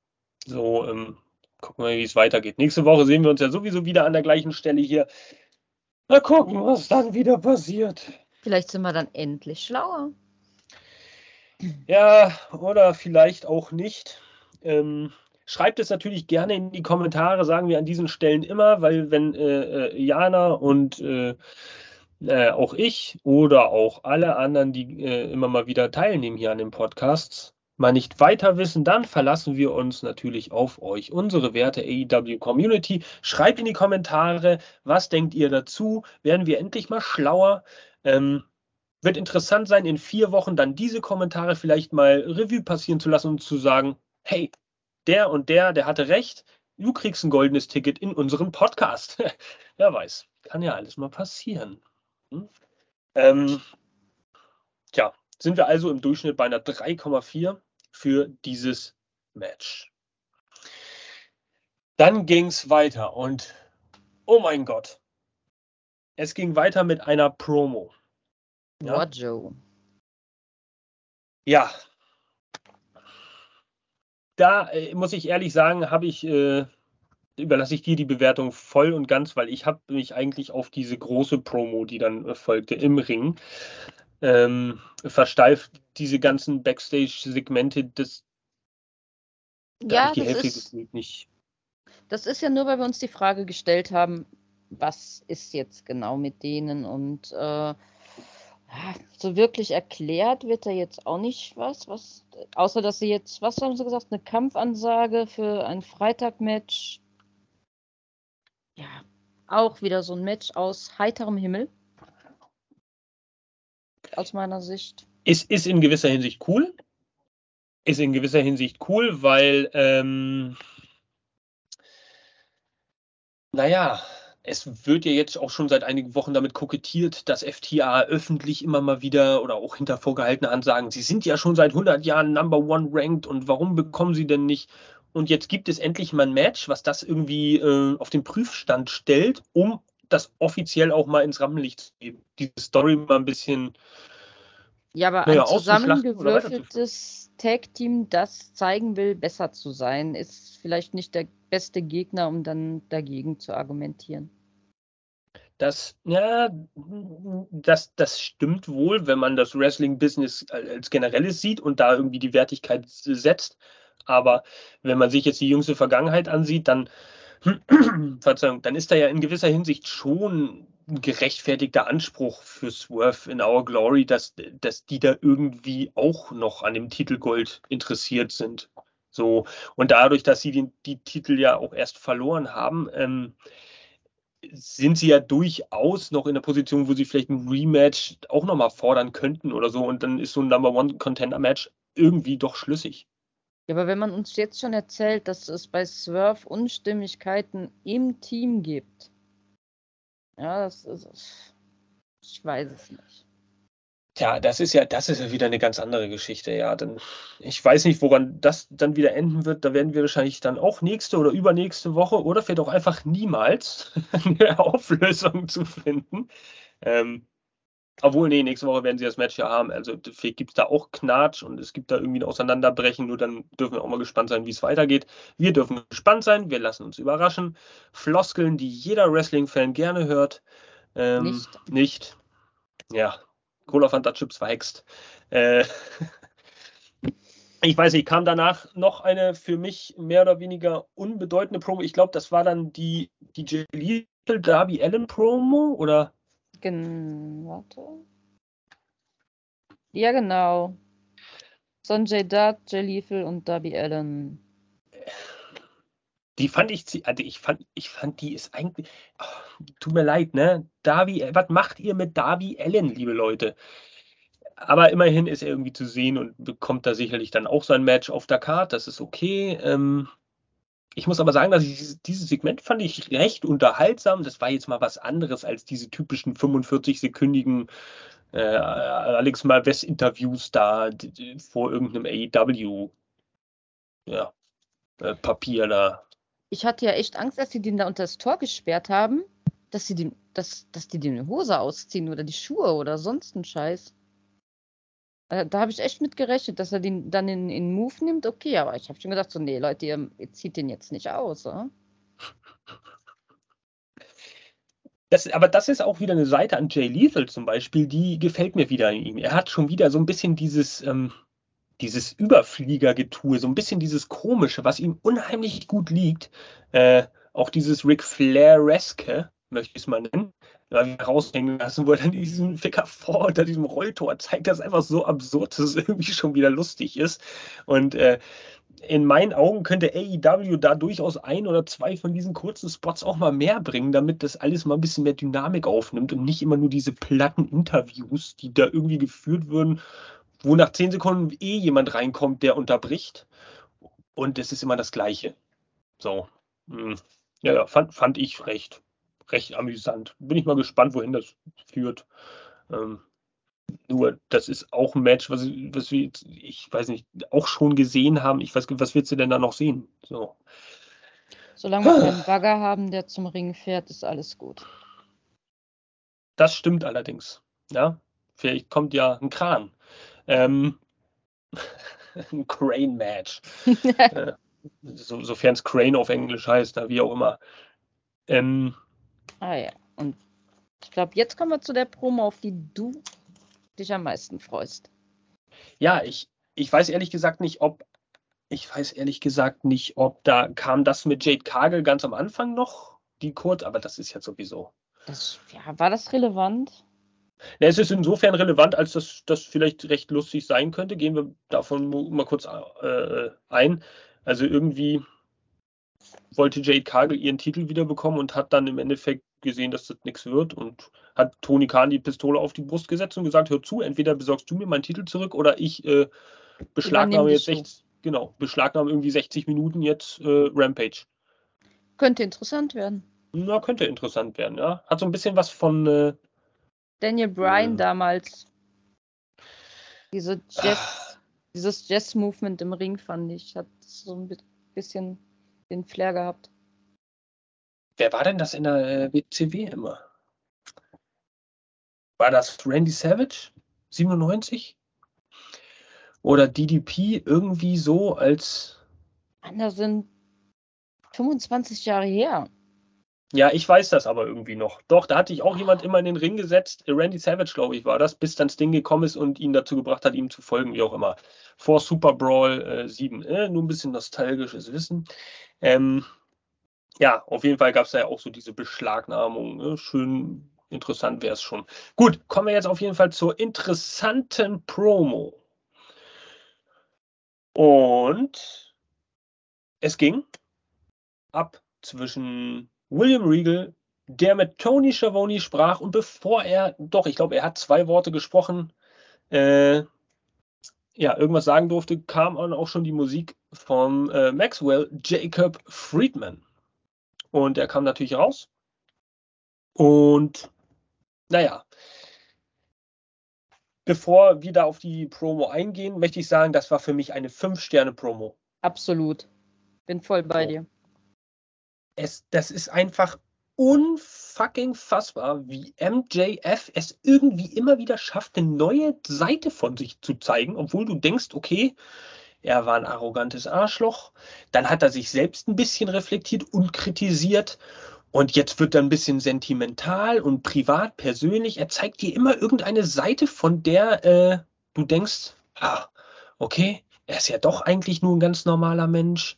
So, ähm, gucken wir, wie es weitergeht. Nächste Woche sehen wir uns ja sowieso wieder an der gleichen Stelle hier. Mal gucken, was dann wieder passiert. Vielleicht sind wir dann endlich schlauer. Ja, oder vielleicht auch nicht. Ähm, schreibt es natürlich gerne in die Kommentare, sagen wir an diesen Stellen immer, weil wenn äh, äh Jana und äh, äh, auch ich oder auch alle anderen, die äh, immer mal wieder teilnehmen hier an den Podcasts, mal nicht weiter wissen, dann verlassen wir uns natürlich auf euch, unsere Werte AEW Community. Schreibt in die Kommentare, was denkt ihr dazu? Werden wir endlich mal schlauer? Ähm, wird interessant sein, in vier Wochen dann diese Kommentare vielleicht mal Revue passieren zu lassen und zu sagen, hey, der und der, der hatte recht, du kriegst ein goldenes Ticket in unseren Podcast. [LAUGHS] Wer weiß, kann ja alles mal passieren. Ähm, tja, sind wir also im Durchschnitt bei einer 3,4 für dieses Match. Dann ging es weiter und oh mein Gott, es ging weiter mit einer Promo. Ja, Joe. ja. da äh, muss ich ehrlich sagen, habe ich äh, überlasse ich dir die Bewertung voll und ganz, weil ich habe mich eigentlich auf diese große Promo, die dann folgte im Ring, ähm, versteift. Diese ganzen Backstage-Segmente, das ja, die Hälfte ist, nicht. Das ist ja nur, weil wir uns die Frage gestellt haben, was ist jetzt genau mit denen und äh, so wirklich erklärt wird da jetzt auch nicht was, was, außer dass sie jetzt, was haben sie gesagt, eine Kampfansage für ein Freitag-Match ja, auch wieder so ein Match aus heiterem Himmel. Aus meiner Sicht. Ist, ist in gewisser Hinsicht cool. Ist in gewisser Hinsicht cool, weil, ähm, naja, es wird ja jetzt auch schon seit einigen Wochen damit kokettiert, dass FTA öffentlich immer mal wieder oder auch hinter vorgehaltener Hand sagen, sie sind ja schon seit 100 Jahren Number One ranked und warum bekommen sie denn nicht? Und jetzt gibt es endlich mal ein Match, was das irgendwie äh, auf den Prüfstand stellt, um das offiziell auch mal ins Rampenlicht zu geben. Diese Story mal ein bisschen. Ja, aber naja, ein zusammengewürfeltes Tag-Team, das zeigen will, besser zu sein, ist vielleicht nicht der beste Gegner, um dann dagegen zu argumentieren. Das, ja, das, das stimmt wohl, wenn man das Wrestling-Business als generelles sieht und da irgendwie die Wertigkeit setzt. Aber wenn man sich jetzt die jüngste Vergangenheit ansieht, dann, [CLEARS THROAT] Verzeihung, dann ist da ja in gewisser Hinsicht schon ein gerechtfertigter Anspruch für Swerve in Our Glory, dass, dass die da irgendwie auch noch an dem Titelgold interessiert sind. So, und dadurch, dass sie den, die Titel ja auch erst verloren haben, ähm, sind sie ja durchaus noch in der Position, wo sie vielleicht ein Rematch auch nochmal fordern könnten oder so. Und dann ist so ein Number One Contender Match irgendwie doch schlüssig. Ja, aber wenn man uns jetzt schon erzählt, dass es bei Swerve Unstimmigkeiten im Team gibt. Ja, das ist. Ich weiß es nicht. Tja, das ist ja, das ist ja wieder eine ganz andere Geschichte, ja. Denn ich weiß nicht, woran das dann wieder enden wird. Da werden wir wahrscheinlich dann auch nächste oder übernächste Woche oder vielleicht auch einfach niemals [LAUGHS] eine Auflösung zu finden. Ähm, obwohl, nee, nächste Woche werden sie das Match ja haben. Also vielleicht gibt es da auch Knatsch und es gibt da irgendwie ein Auseinanderbrechen. Nur dann dürfen wir auch mal gespannt sein, wie es weitergeht. Wir dürfen gespannt sein, wir lassen uns überraschen. Floskeln, die jeder Wrestling-Fan gerne hört. Ähm, nicht. Nicht. Ja, Cola Fanta Chips verhext. Äh, [LAUGHS] ich weiß nicht, kam danach noch eine für mich mehr oder weniger unbedeutende Promo. Ich glaube, das war dann die, die Jalil Darby Allen Promo oder? Gen warte. Ja, genau. Sonjay Dutt, Jay Lethal und Darby Allen. Die fand ich, also ich fand, ich fand, die ist eigentlich, oh, tut mir leid, ne? Darby, was macht ihr mit Darby Allen, liebe Leute? Aber immerhin ist er irgendwie zu sehen und bekommt da sicherlich dann auch sein Match auf der Karte. Das ist okay. Ähm, ich muss aber sagen, dass ich dieses Segment fand ich recht unterhaltsam. Das war jetzt mal was anderes als diese typischen 45-sekündigen äh, Alex Malves Interviews da vor irgendeinem AEW ja, äh, Papier da. Ich hatte ja echt Angst, dass sie den da unter das Tor gesperrt haben, dass sie den, dass, dass die die Hose ausziehen oder die Schuhe oder sonst einen Scheiß. Äh, da habe ich echt mit gerechnet, dass er den dann in, in Move nimmt. Okay, aber ich habe schon gedacht, so, nee, Leute, ihr, ihr zieht den jetzt nicht aus. Oder? Das, aber das ist auch wieder eine Seite an Jay Lethal zum Beispiel, die gefällt mir wieder in ihm. Er hat schon wieder so ein bisschen dieses, ähm, dieses Überfliegergetue, so ein bisschen dieses Komische, was ihm unheimlich gut liegt. Äh, auch dieses Ric Flair-eske, möchte ich es mal nennen raushängen lassen, wo er dann diesen Ficker vor unter diesem Rolltor zeigt, das einfach so absurd, dass es irgendwie schon wieder lustig ist. Und äh, in meinen Augen könnte AEW da durchaus ein oder zwei von diesen kurzen Spots auch mal mehr bringen, damit das alles mal ein bisschen mehr Dynamik aufnimmt und nicht immer nur diese platten Interviews, die da irgendwie geführt würden, wo nach zehn Sekunden eh jemand reinkommt, der unterbricht. Und es ist immer das Gleiche. So. Hm. Ja, fand, fand ich recht recht amüsant. Bin ich mal gespannt, wohin das führt. Ähm, nur, das ist auch ein Match, was, was wir, jetzt, ich weiß nicht, auch schon gesehen haben. Ich weiß, was willst du denn da noch sehen? So. Solange wir einen [SIGHS] Bagger haben, der zum Ring fährt, ist alles gut. Das stimmt allerdings. Ja, vielleicht kommt ja ein Kran. Ähm, [LAUGHS] ein Crane-Match. [LAUGHS] äh, so, Sofern es Crane auf Englisch heißt, wie auch immer. Ähm, Ah ja, und ich glaube, jetzt kommen wir zu der Promo, auf die du dich am meisten freust. Ja, ich, ich weiß ehrlich gesagt nicht, ob ich weiß ehrlich gesagt nicht, ob da kam das mit Jade Kagel ganz am Anfang noch, die kurz, aber das ist ja sowieso. Das, ja, war das relevant? Ja, es ist insofern relevant, als das, das vielleicht recht lustig sein könnte. Gehen wir davon mal kurz äh, ein. Also irgendwie wollte Jade Kagel ihren Titel wiederbekommen und hat dann im Endeffekt gesehen, dass das nichts wird und hat Tony Khan die Pistole auf die Brust gesetzt und gesagt, hör zu, entweder besorgst du mir meinen Titel zurück oder ich äh, beschlagnahme jetzt 60, genau, beschlagnahme irgendwie 60 Minuten jetzt äh, Rampage. Könnte interessant werden. Na, könnte interessant werden, ja. Hat so ein bisschen was von äh, Daniel Bryan damals. Diese Jazz, dieses Jazz-Movement im Ring fand ich, hat so ein bisschen den Flair gehabt. Wer war denn das in der äh, WCW immer? War das Randy Savage? 97? Oder DDP irgendwie so als. Sind 25 Jahre her. Ja, ich weiß das aber irgendwie noch. Doch, da hatte ich auch jemand immer in den Ring gesetzt. Randy Savage, glaube ich, war das, bis dann Sting gekommen ist und ihn dazu gebracht hat, ihm zu folgen, wie auch immer. Vor Super Brawl äh, 7. Äh, nur ein bisschen nostalgisches Wissen. Ähm, ja, auf jeden Fall gab es da ja auch so diese Beschlagnahmung. Ne? Schön interessant wäre es schon. Gut, kommen wir jetzt auf jeden Fall zur interessanten Promo. Und es ging ab zwischen William Regal, der mit Tony Schiavone sprach und bevor er, doch, ich glaube, er hat zwei Worte gesprochen, äh, ja, irgendwas sagen durfte, kam auch schon die Musik von äh, Maxwell Jacob Friedman. Und er kam natürlich raus. Und naja, bevor wir da auf die Promo eingehen, möchte ich sagen, das war für mich eine 5-Sterne-Promo. Absolut. Bin voll bei so. dir. Es, das ist einfach unfucking fassbar, wie MJF es irgendwie immer wieder schafft, eine neue Seite von sich zu zeigen, obwohl du denkst, okay, er war ein arrogantes Arschloch. Dann hat er sich selbst ein bisschen reflektiert und kritisiert. Und jetzt wird er ein bisschen sentimental und privat, persönlich. Er zeigt dir immer irgendeine Seite, von der, äh, du denkst, ah, okay, er ist ja doch eigentlich nur ein ganz normaler Mensch.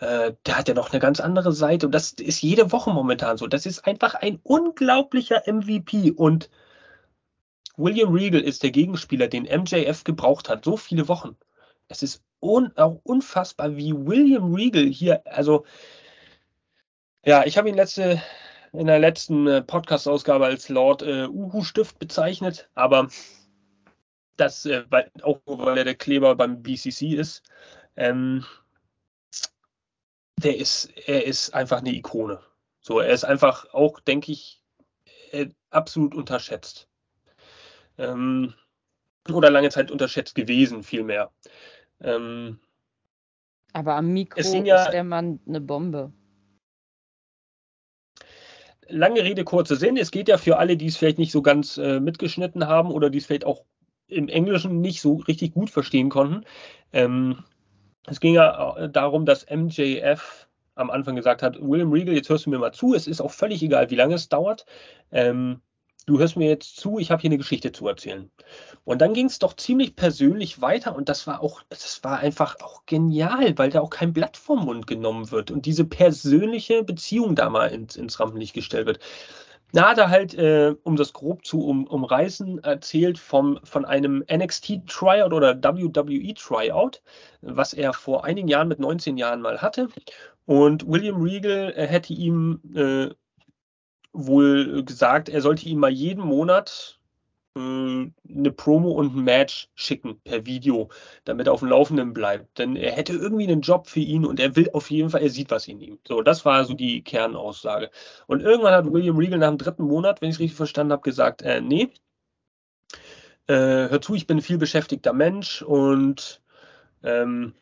Äh, der hat ja noch eine ganz andere Seite. Und das ist jede Woche momentan so. Das ist einfach ein unglaublicher MVP. Und William Regal ist der Gegenspieler, den MJF gebraucht hat. So viele Wochen. Es ist un auch unfassbar, wie William Regal hier, also ja, ich habe ihn letzte, in der letzten äh, Podcast-Ausgabe als Lord äh, Uhu-Stift bezeichnet, aber das, äh, weil, auch weil er der Kleber beim BCC ist. Ähm, der ist, er ist einfach eine Ikone. So, er ist einfach auch, denke ich, äh, absolut unterschätzt. Ähm, oder lange Zeit unterschätzt gewesen, vielmehr. Ähm, Aber am Mikro ja, ist der Mann eine Bombe. Lange Rede, kurzer Sinn. Es geht ja für alle, die es vielleicht nicht so ganz äh, mitgeschnitten haben oder die es vielleicht auch im Englischen nicht so richtig gut verstehen konnten. Ähm, es ging ja äh, darum, dass MJF am Anfang gesagt hat, William Regal, jetzt hörst du mir mal zu, es ist auch völlig egal, wie lange es dauert. Ähm, du hörst mir jetzt zu, ich habe hier eine Geschichte zu erzählen. Und dann ging es doch ziemlich persönlich weiter und das war auch, das war einfach auch genial, weil da auch kein Blatt vom Mund genommen wird und diese persönliche Beziehung da mal ins, ins Rampenlicht gestellt wird. Da hat er halt, äh, um das grob zu um, umreißen, erzählt vom, von einem NXT-Tryout oder WWE-Tryout, was er vor einigen Jahren mit 19 Jahren mal hatte. Und William Regal äh, hätte ihm äh, wohl gesagt, er sollte ihm mal jeden Monat eine Promo und ein Match schicken per Video, damit er auf dem Laufenden bleibt. Denn er hätte irgendwie einen Job für ihn und er will auf jeden Fall, er sieht was in ihm. So, das war so die Kernaussage. Und irgendwann hat William Regal nach dem dritten Monat, wenn ich es richtig verstanden habe, gesagt, äh, nee, äh, hör zu, ich bin ein viel beschäftigter Mensch und ähm,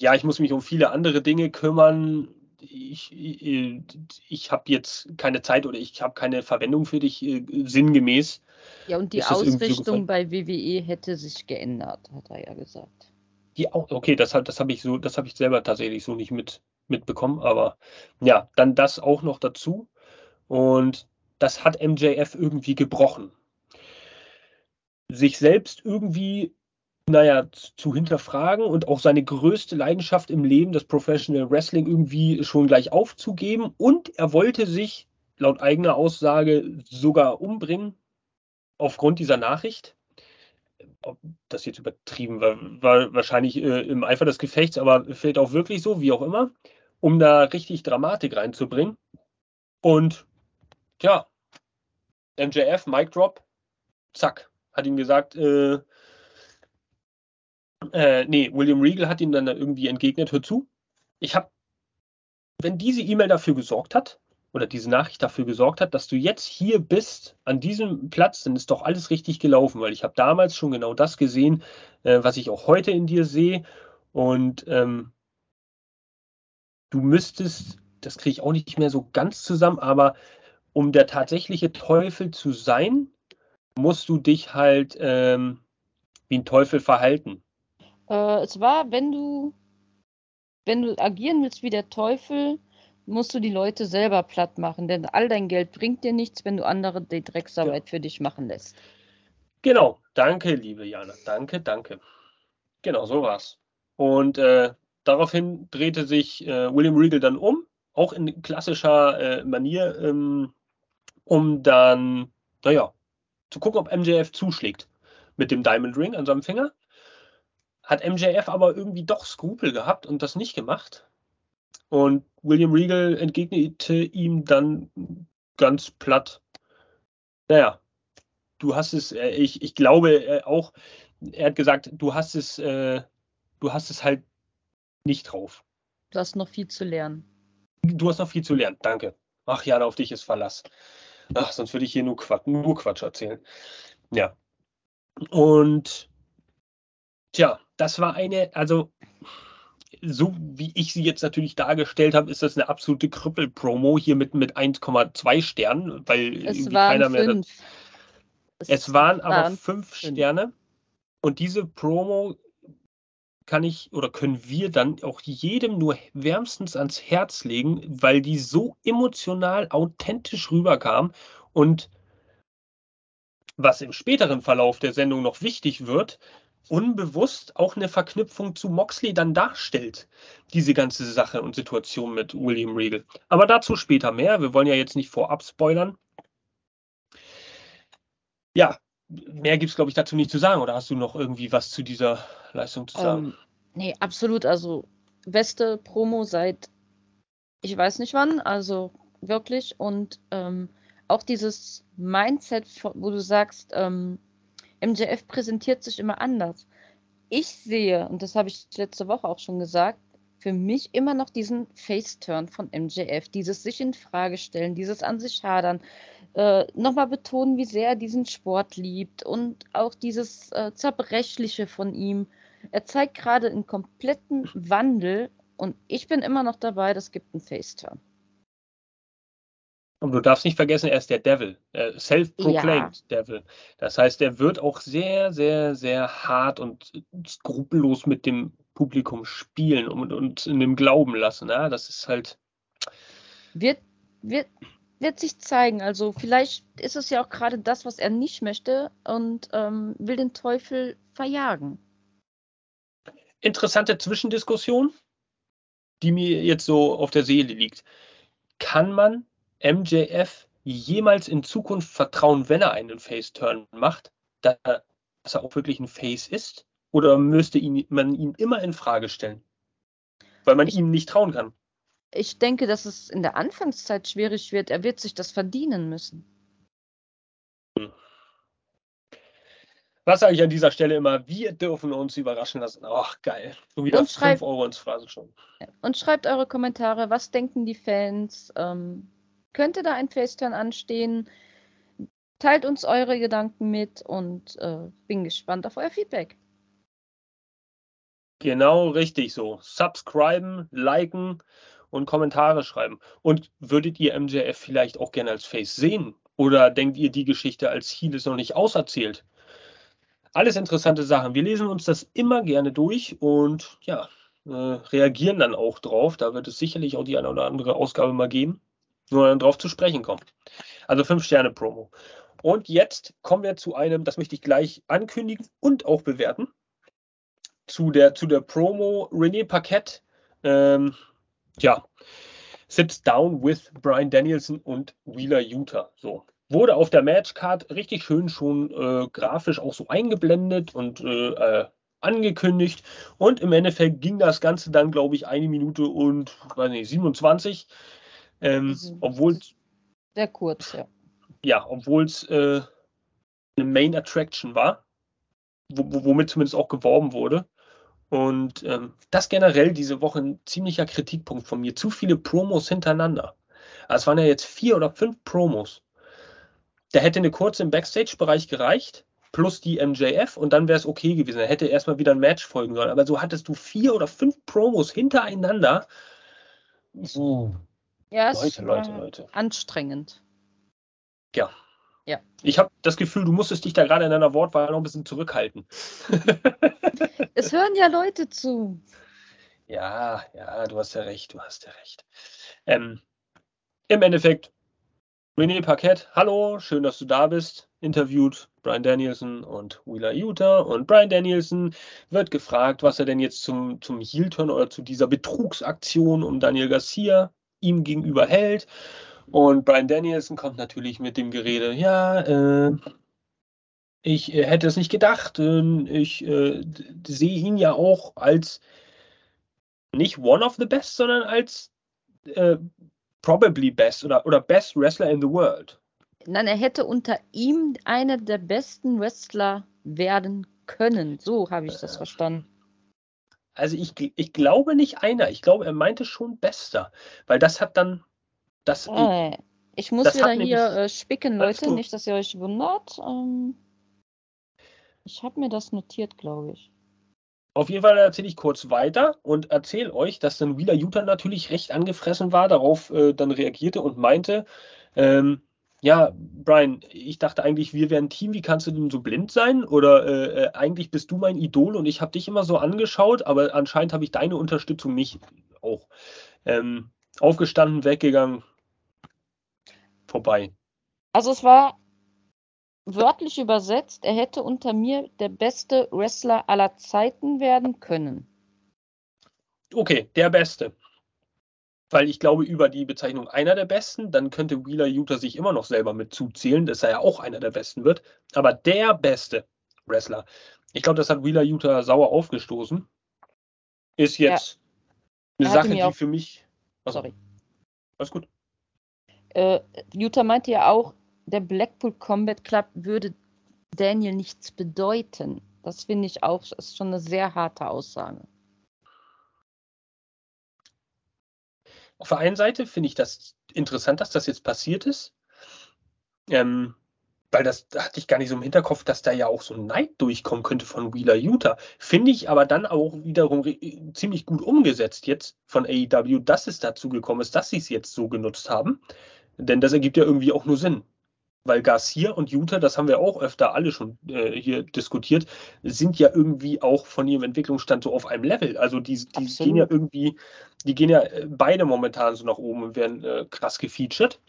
ja, ich muss mich um viele andere Dinge kümmern ich, ich, ich habe jetzt keine Zeit oder ich habe keine Verwendung für dich, äh, sinngemäß. Ja, und die Ausrichtung so bei WWE hätte sich geändert, hat er ja gesagt. Die auch, okay, das, das habe ich so, das habe ich selber tatsächlich so nicht mit, mitbekommen, aber ja, dann das auch noch dazu. Und das hat MJF irgendwie gebrochen. Sich selbst irgendwie naja, zu hinterfragen und auch seine größte Leidenschaft im Leben, das Professional Wrestling, irgendwie schon gleich aufzugeben. Und er wollte sich laut eigener Aussage sogar umbringen aufgrund dieser Nachricht. Ob das jetzt übertrieben war, war wahrscheinlich äh, im Eifer des Gefechts, aber fällt auch wirklich so, wie auch immer, um da richtig Dramatik reinzubringen. Und ja, MJF, Mic Drop, zack, hat ihm gesagt, äh, äh, nee, William Regal hat ihm dann irgendwie entgegnet, hör zu, ich habe, wenn diese E-Mail dafür gesorgt hat, oder diese Nachricht dafür gesorgt hat, dass du jetzt hier bist, an diesem Platz, dann ist doch alles richtig gelaufen, weil ich habe damals schon genau das gesehen, äh, was ich auch heute in dir sehe. Und ähm, du müsstest, das kriege ich auch nicht mehr so ganz zusammen, aber um der tatsächliche Teufel zu sein, musst du dich halt ähm, wie ein Teufel verhalten. Äh, es war, wenn du, wenn du agieren willst wie der Teufel, musst du die Leute selber platt machen, denn all dein Geld bringt dir nichts, wenn du andere die Drecksarbeit ja. für dich machen lässt. Genau, danke, liebe Jana, danke, danke. Genau, so war's. Und äh, daraufhin drehte sich äh, William Regal dann um, auch in klassischer äh, Manier, ähm, um dann, naja, zu gucken, ob MJF zuschlägt mit dem Diamond Ring an seinem Finger hat MJF aber irgendwie doch Skrupel gehabt und das nicht gemacht. Und William Regal entgegnete ihm dann ganz platt, naja, du hast es, äh, ich, ich glaube äh, auch, er hat gesagt, du hast es, äh, du hast es halt nicht drauf. Du hast noch viel zu lernen. Du hast noch viel zu lernen, danke. Ach ja, auf dich ist Verlass. Ach, sonst würde ich hier nur Quatsch, nur Quatsch erzählen. Ja. Und tja, das war eine, also so wie ich sie jetzt natürlich dargestellt habe, ist das eine absolute Krüppel-Promo hier mit, mit 1,2 Sternen, weil es irgendwie keiner mehr. Das, es, es waren aber waren fünf, fünf Sterne. Und diese Promo kann ich oder können wir dann auch jedem nur wärmstens ans Herz legen, weil die so emotional authentisch rüberkam und was im späteren Verlauf der Sendung noch wichtig wird, unbewusst auch eine Verknüpfung zu Moxley dann darstellt, diese ganze Sache und Situation mit William Regal. Aber dazu später mehr. Wir wollen ja jetzt nicht vorab spoilern. Ja, mehr gibt es, glaube ich, dazu nicht zu sagen. Oder hast du noch irgendwie was zu dieser Leistung zu sagen? Um, ähm, nee, absolut. Also beste Promo seit ich weiß nicht wann, also wirklich. Und ähm, auch dieses Mindset, wo du sagst, ähm, MJF präsentiert sich immer anders. Ich sehe, und das habe ich letzte Woche auch schon gesagt, für mich immer noch diesen Face-Turn von MJF, dieses sich in Frage stellen, dieses an sich hadern, äh, nochmal betonen, wie sehr er diesen Sport liebt und auch dieses äh, Zerbrechliche von ihm. Er zeigt gerade einen kompletten Wandel und ich bin immer noch dabei, das gibt einen Face-Turn. Und du darfst nicht vergessen, er ist der Devil, self-proclaimed ja. Devil. Das heißt, er wird auch sehr, sehr, sehr hart und skrupellos mit dem Publikum spielen und, und in dem Glauben lassen. Ja? Das ist halt. Wird, wird, wird sich zeigen. Also vielleicht ist es ja auch gerade das, was er nicht möchte und ähm, will den Teufel verjagen. Interessante Zwischendiskussion, die mir jetzt so auf der Seele liegt. Kann man MJF jemals in Zukunft vertrauen, wenn er einen Face-Turn macht, dass er auch wirklich ein Face ist? Oder müsste ihn, man ihn immer in Frage stellen? Weil man ich, ihm nicht trauen kann. Ich denke, dass es in der Anfangszeit schwierig wird. Er wird sich das verdienen müssen. Was sage ich an dieser Stelle immer? Wir dürfen uns überraschen lassen. Ach, geil. So wieder 5 Euro ins Phrase schon. Und schreibt eure Kommentare. Was denken die Fans? Ähm, könnte da ein Faceturn anstehen? Teilt uns eure Gedanken mit und äh, bin gespannt auf euer Feedback. Genau richtig so. Subscriben, liken und Kommentare schreiben. Und würdet ihr MJF vielleicht auch gerne als Face sehen? Oder denkt ihr, die Geschichte als Heal ist noch nicht auserzählt? Alles interessante Sachen. Wir lesen uns das immer gerne durch und ja, äh, reagieren dann auch drauf. Da wird es sicherlich auch die eine oder andere Ausgabe mal geben nur dann drauf zu sprechen kommen. Also 5-Sterne-Promo. Und jetzt kommen wir zu einem, das möchte ich gleich ankündigen und auch bewerten, zu der, zu der Promo René Paquette. Ähm, ja, sits down with Brian Danielson und Wheeler Utah. So. Wurde auf der Matchcard richtig schön schon äh, grafisch auch so eingeblendet und äh, äh angekündigt. Und im Endeffekt ging das Ganze dann, glaube ich, eine Minute und weiß nicht, 27. Ähm, obwohl sehr kurz, ja. Ja, obwohl es äh, eine Main Attraction war, womit zumindest auch geworben wurde. Und ähm, das generell diese Woche ein ziemlicher Kritikpunkt von mir. Zu viele Promos hintereinander. Also es waren ja jetzt vier oder fünf Promos. Da hätte eine kurze im Backstage-Bereich gereicht, plus die MJF und dann wäre es okay gewesen. Da hätte erstmal wieder ein Match folgen sollen. Aber so hattest du vier oder fünf Promos hintereinander. So. Ja, es Leute, Leute, Leute. anstrengend. Ja. Ja. Ich habe das Gefühl, du musstest dich da gerade in deiner Wortwahl noch ein bisschen zurückhalten. [LAUGHS] es hören ja Leute zu. Ja, ja, du hast ja recht, du hast ja recht. Ähm, Im Endeffekt, René Paquette, hallo, schön, dass du da bist. Interviewt Brian Danielson und Wheeler Utah. Und Brian Danielson wird gefragt, was er denn jetzt zum, zum Heel-Turn oder zu dieser Betrugsaktion um Daniel Garcia ihm gegenüber hält. Und Brian Danielson kommt natürlich mit dem Gerede, ja, äh, ich äh, hätte es nicht gedacht. Äh, ich äh, sehe ihn ja auch als nicht one of the best, sondern als äh, probably best oder, oder best Wrestler in the world. Nein, er hätte unter ihm einer der besten Wrestler werden können. So habe ich das verstanden. Also ich, ich glaube nicht einer. Ich glaube, er meinte schon bester. Weil das hat dann. Das, äh, ich muss wieder hier äh, spicken, Leute. Nicht, dass ihr euch wundert. Ähm, ich habe mir das notiert, glaube ich. Auf jeden Fall erzähle ich kurz weiter und erzähle euch, dass dann Wheeler Utah natürlich recht angefressen war, darauf äh, dann reagierte und meinte, ähm, ja, Brian, ich dachte eigentlich, wir wären Team. Wie kannst du denn so blind sein? Oder äh, äh, eigentlich bist du mein Idol und ich habe dich immer so angeschaut, aber anscheinend habe ich deine Unterstützung nicht auch. Ähm, aufgestanden, weggegangen, vorbei. Also es war wörtlich übersetzt, er hätte unter mir der beste Wrestler aller Zeiten werden können. Okay, der Beste. Weil ich glaube, über die Bezeichnung einer der Besten, dann könnte Wheeler Utah sich immer noch selber mit zuzählen, dass er ja auch einer der Besten wird. Aber der beste Wrestler, ich glaube, das hat Wheeler Utah sauer aufgestoßen, ist jetzt ja. eine Sache, die für mich. Also, sorry. Alles gut. Äh, Utah meinte ja auch, der Blackpool Combat Club würde Daniel nichts bedeuten. Das finde ich auch, ist schon eine sehr harte Aussage. Auf der einen Seite finde ich das interessant, dass das jetzt passiert ist. Ähm, weil das da hatte ich gar nicht so im Hinterkopf, dass da ja auch so ein Neid durchkommen könnte von Wheeler Utah. Finde ich aber dann auch wiederum ziemlich gut umgesetzt jetzt von AEW, dass es dazu gekommen ist, dass sie es jetzt so genutzt haben. Denn das ergibt ja irgendwie auch nur Sinn. Weil Garcia und Utah, das haben wir auch öfter alle schon äh, hier diskutiert, sind ja irgendwie auch von ihrem Entwicklungsstand so auf einem Level. Also die, die gehen ja irgendwie, die gehen ja äh, beide momentan so nach oben und werden äh, krass gefeatured.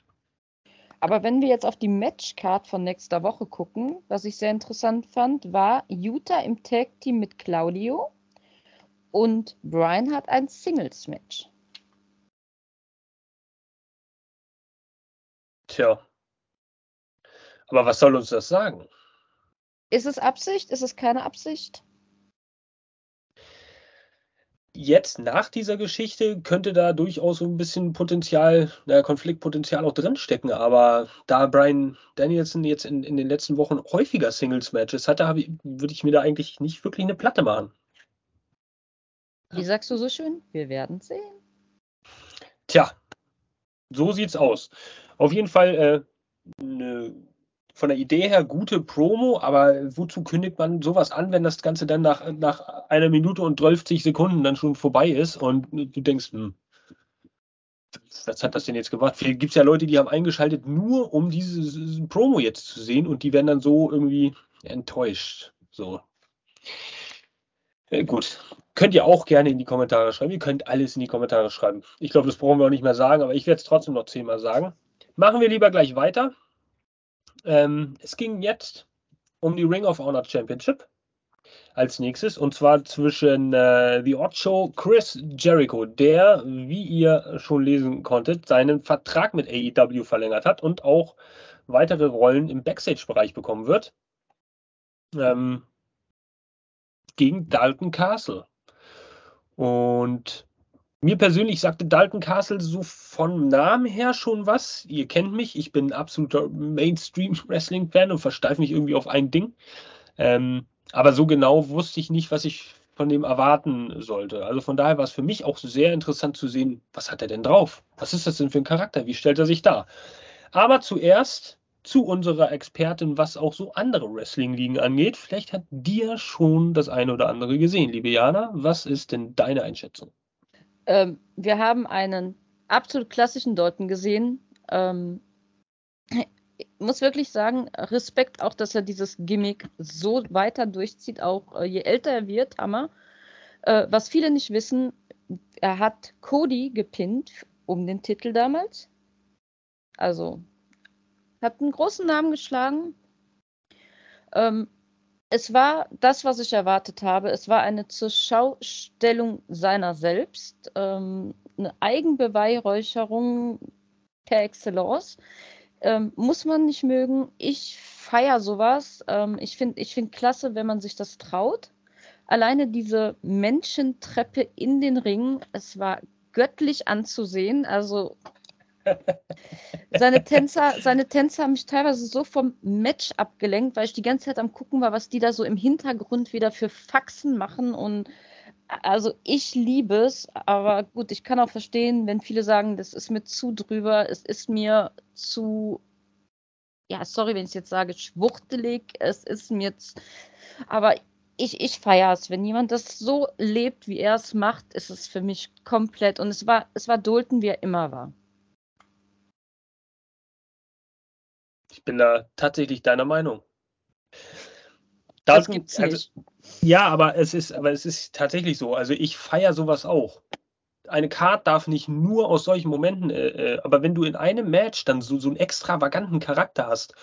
Aber wenn wir jetzt auf die Matchcard von nächster Woche gucken, was ich sehr interessant fand, war Utah im Tag Team mit Claudio und Brian hat ein Singles Match. Tja. Aber was soll uns das sagen? Ist es Absicht? Ist es keine Absicht? jetzt nach dieser Geschichte könnte da durchaus so ein bisschen Potenzial, naja, Konfliktpotenzial auch drinstecken. Aber da Brian Danielson jetzt in, in den letzten Wochen häufiger Singles-Matches hatte, würde ich mir da eigentlich nicht wirklich eine Platte machen. Wie sagst du so schön? Wir werden sehen. Tja, so sieht's aus. Auf jeden Fall äh, eine von der Idee her gute Promo, aber wozu kündigt man sowas an, wenn das Ganze dann nach, nach einer Minute und 12 Sekunden dann schon vorbei ist und du denkst, hm, was hat das denn jetzt gemacht? Gibt es ja Leute, die haben eingeschaltet, nur um diese Promo jetzt zu sehen und die werden dann so irgendwie enttäuscht. So. Ja, gut. Könnt ihr auch gerne in die Kommentare schreiben. Ihr könnt alles in die Kommentare schreiben. Ich glaube, das brauchen wir auch nicht mehr sagen, aber ich werde es trotzdem noch zehnmal sagen. Machen wir lieber gleich weiter. Ähm, es ging jetzt um die Ring of Honor Championship als nächstes und zwar zwischen äh, The Odd Show Chris Jericho, der, wie ihr schon lesen konntet, seinen Vertrag mit AEW verlängert hat und auch weitere Rollen im Backstage-Bereich bekommen wird. Ähm, gegen Dalton Castle. Und mir persönlich sagte Dalton Castle so vom Namen her schon was. Ihr kennt mich, ich bin ein absoluter Mainstream-Wrestling-Fan und versteife mich irgendwie auf ein Ding. Ähm, aber so genau wusste ich nicht, was ich von dem erwarten sollte. Also von daher war es für mich auch sehr interessant zu sehen, was hat er denn drauf? Was ist das denn für ein Charakter? Wie stellt er sich dar? Aber zuerst zu unserer Expertin, was auch so andere Wrestling-Ligen angeht. Vielleicht hat dir schon das eine oder andere gesehen, liebe Jana. Was ist denn deine Einschätzung? Ähm, wir haben einen absolut klassischen Dalton gesehen. Ähm, ich muss wirklich sagen, Respekt auch, dass er dieses Gimmick so weiter durchzieht, auch äh, je älter er wird, Hammer. Äh, was viele nicht wissen, er hat Cody gepinnt um den Titel damals. Also hat einen großen Namen geschlagen. Ähm, es war das, was ich erwartet habe. Es war eine Zurschaustellung seiner selbst, ähm, eine Eigenbeweihräucherung per Excellence. Ähm, muss man nicht mögen. Ich feiere sowas. Ähm, ich finde ich find klasse, wenn man sich das traut. Alleine diese Menschentreppe in den Ring, es war göttlich anzusehen. Also seine Tänzer, seine Tänzer haben mich teilweise so vom Match abgelenkt, weil ich die ganze Zeit am gucken war, was die da so im Hintergrund wieder für Faxen machen und also ich liebe es, aber gut, ich kann auch verstehen, wenn viele sagen, das ist mir zu drüber, es ist mir zu, ja, sorry, wenn ich es jetzt sage, schwuchtelig, es ist mir, zu, aber ich, ich feiere es. Wenn jemand das so lebt, wie er es macht, ist es für mich komplett. Und es war, es war Dolten, wie er immer war. Bin da tatsächlich deiner Meinung. Das, das gibt's also, nicht. ja, aber es ist, aber es ist tatsächlich so. Also ich feiere sowas auch. eine Card darf nicht nur aus solchen Momenten, äh, äh, aber wenn du in einem Match dann so, so einen extravaganten Charakter hast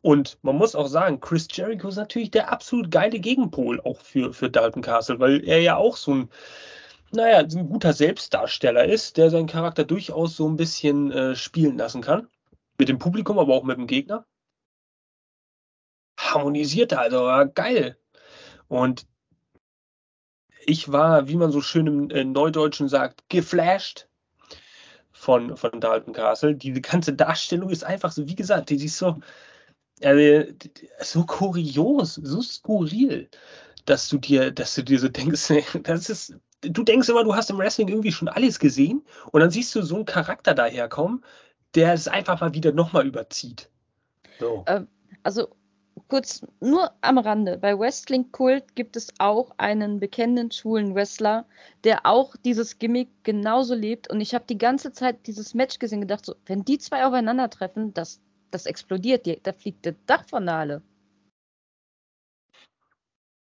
und man muss auch sagen, Chris Jericho ist natürlich der absolut geile Gegenpol auch für, für Dalton Castle, weil er ja auch so ein, naja, ein guter Selbstdarsteller ist, der seinen Charakter durchaus so ein bisschen äh, spielen lassen kann. Mit dem Publikum, aber auch mit dem Gegner. Harmonisiert also, geil. Und ich war, wie man so schön im äh, Neudeutschen sagt, geflasht von, von Dalton Castle. Die ganze Darstellung ist einfach so, wie gesagt, die, die ist so, äh, so kurios, so skurril, dass du dir, dass du dir so denkst, [LAUGHS] das ist, du denkst immer, du hast im Wrestling irgendwie schon alles gesehen und dann siehst du so einen Charakter daherkommen, der es einfach mal wieder nochmal überzieht. So. Ähm, also kurz nur am Rande. Bei Wrestling Kult gibt es auch einen bekennenden schwulen Wrestler, der auch dieses Gimmick genauso lebt. Und ich habe die ganze Zeit dieses Match gesehen und gedacht, so, wenn die zwei aufeinandertreffen, das, das explodiert, da fliegt der Dach von der Halle.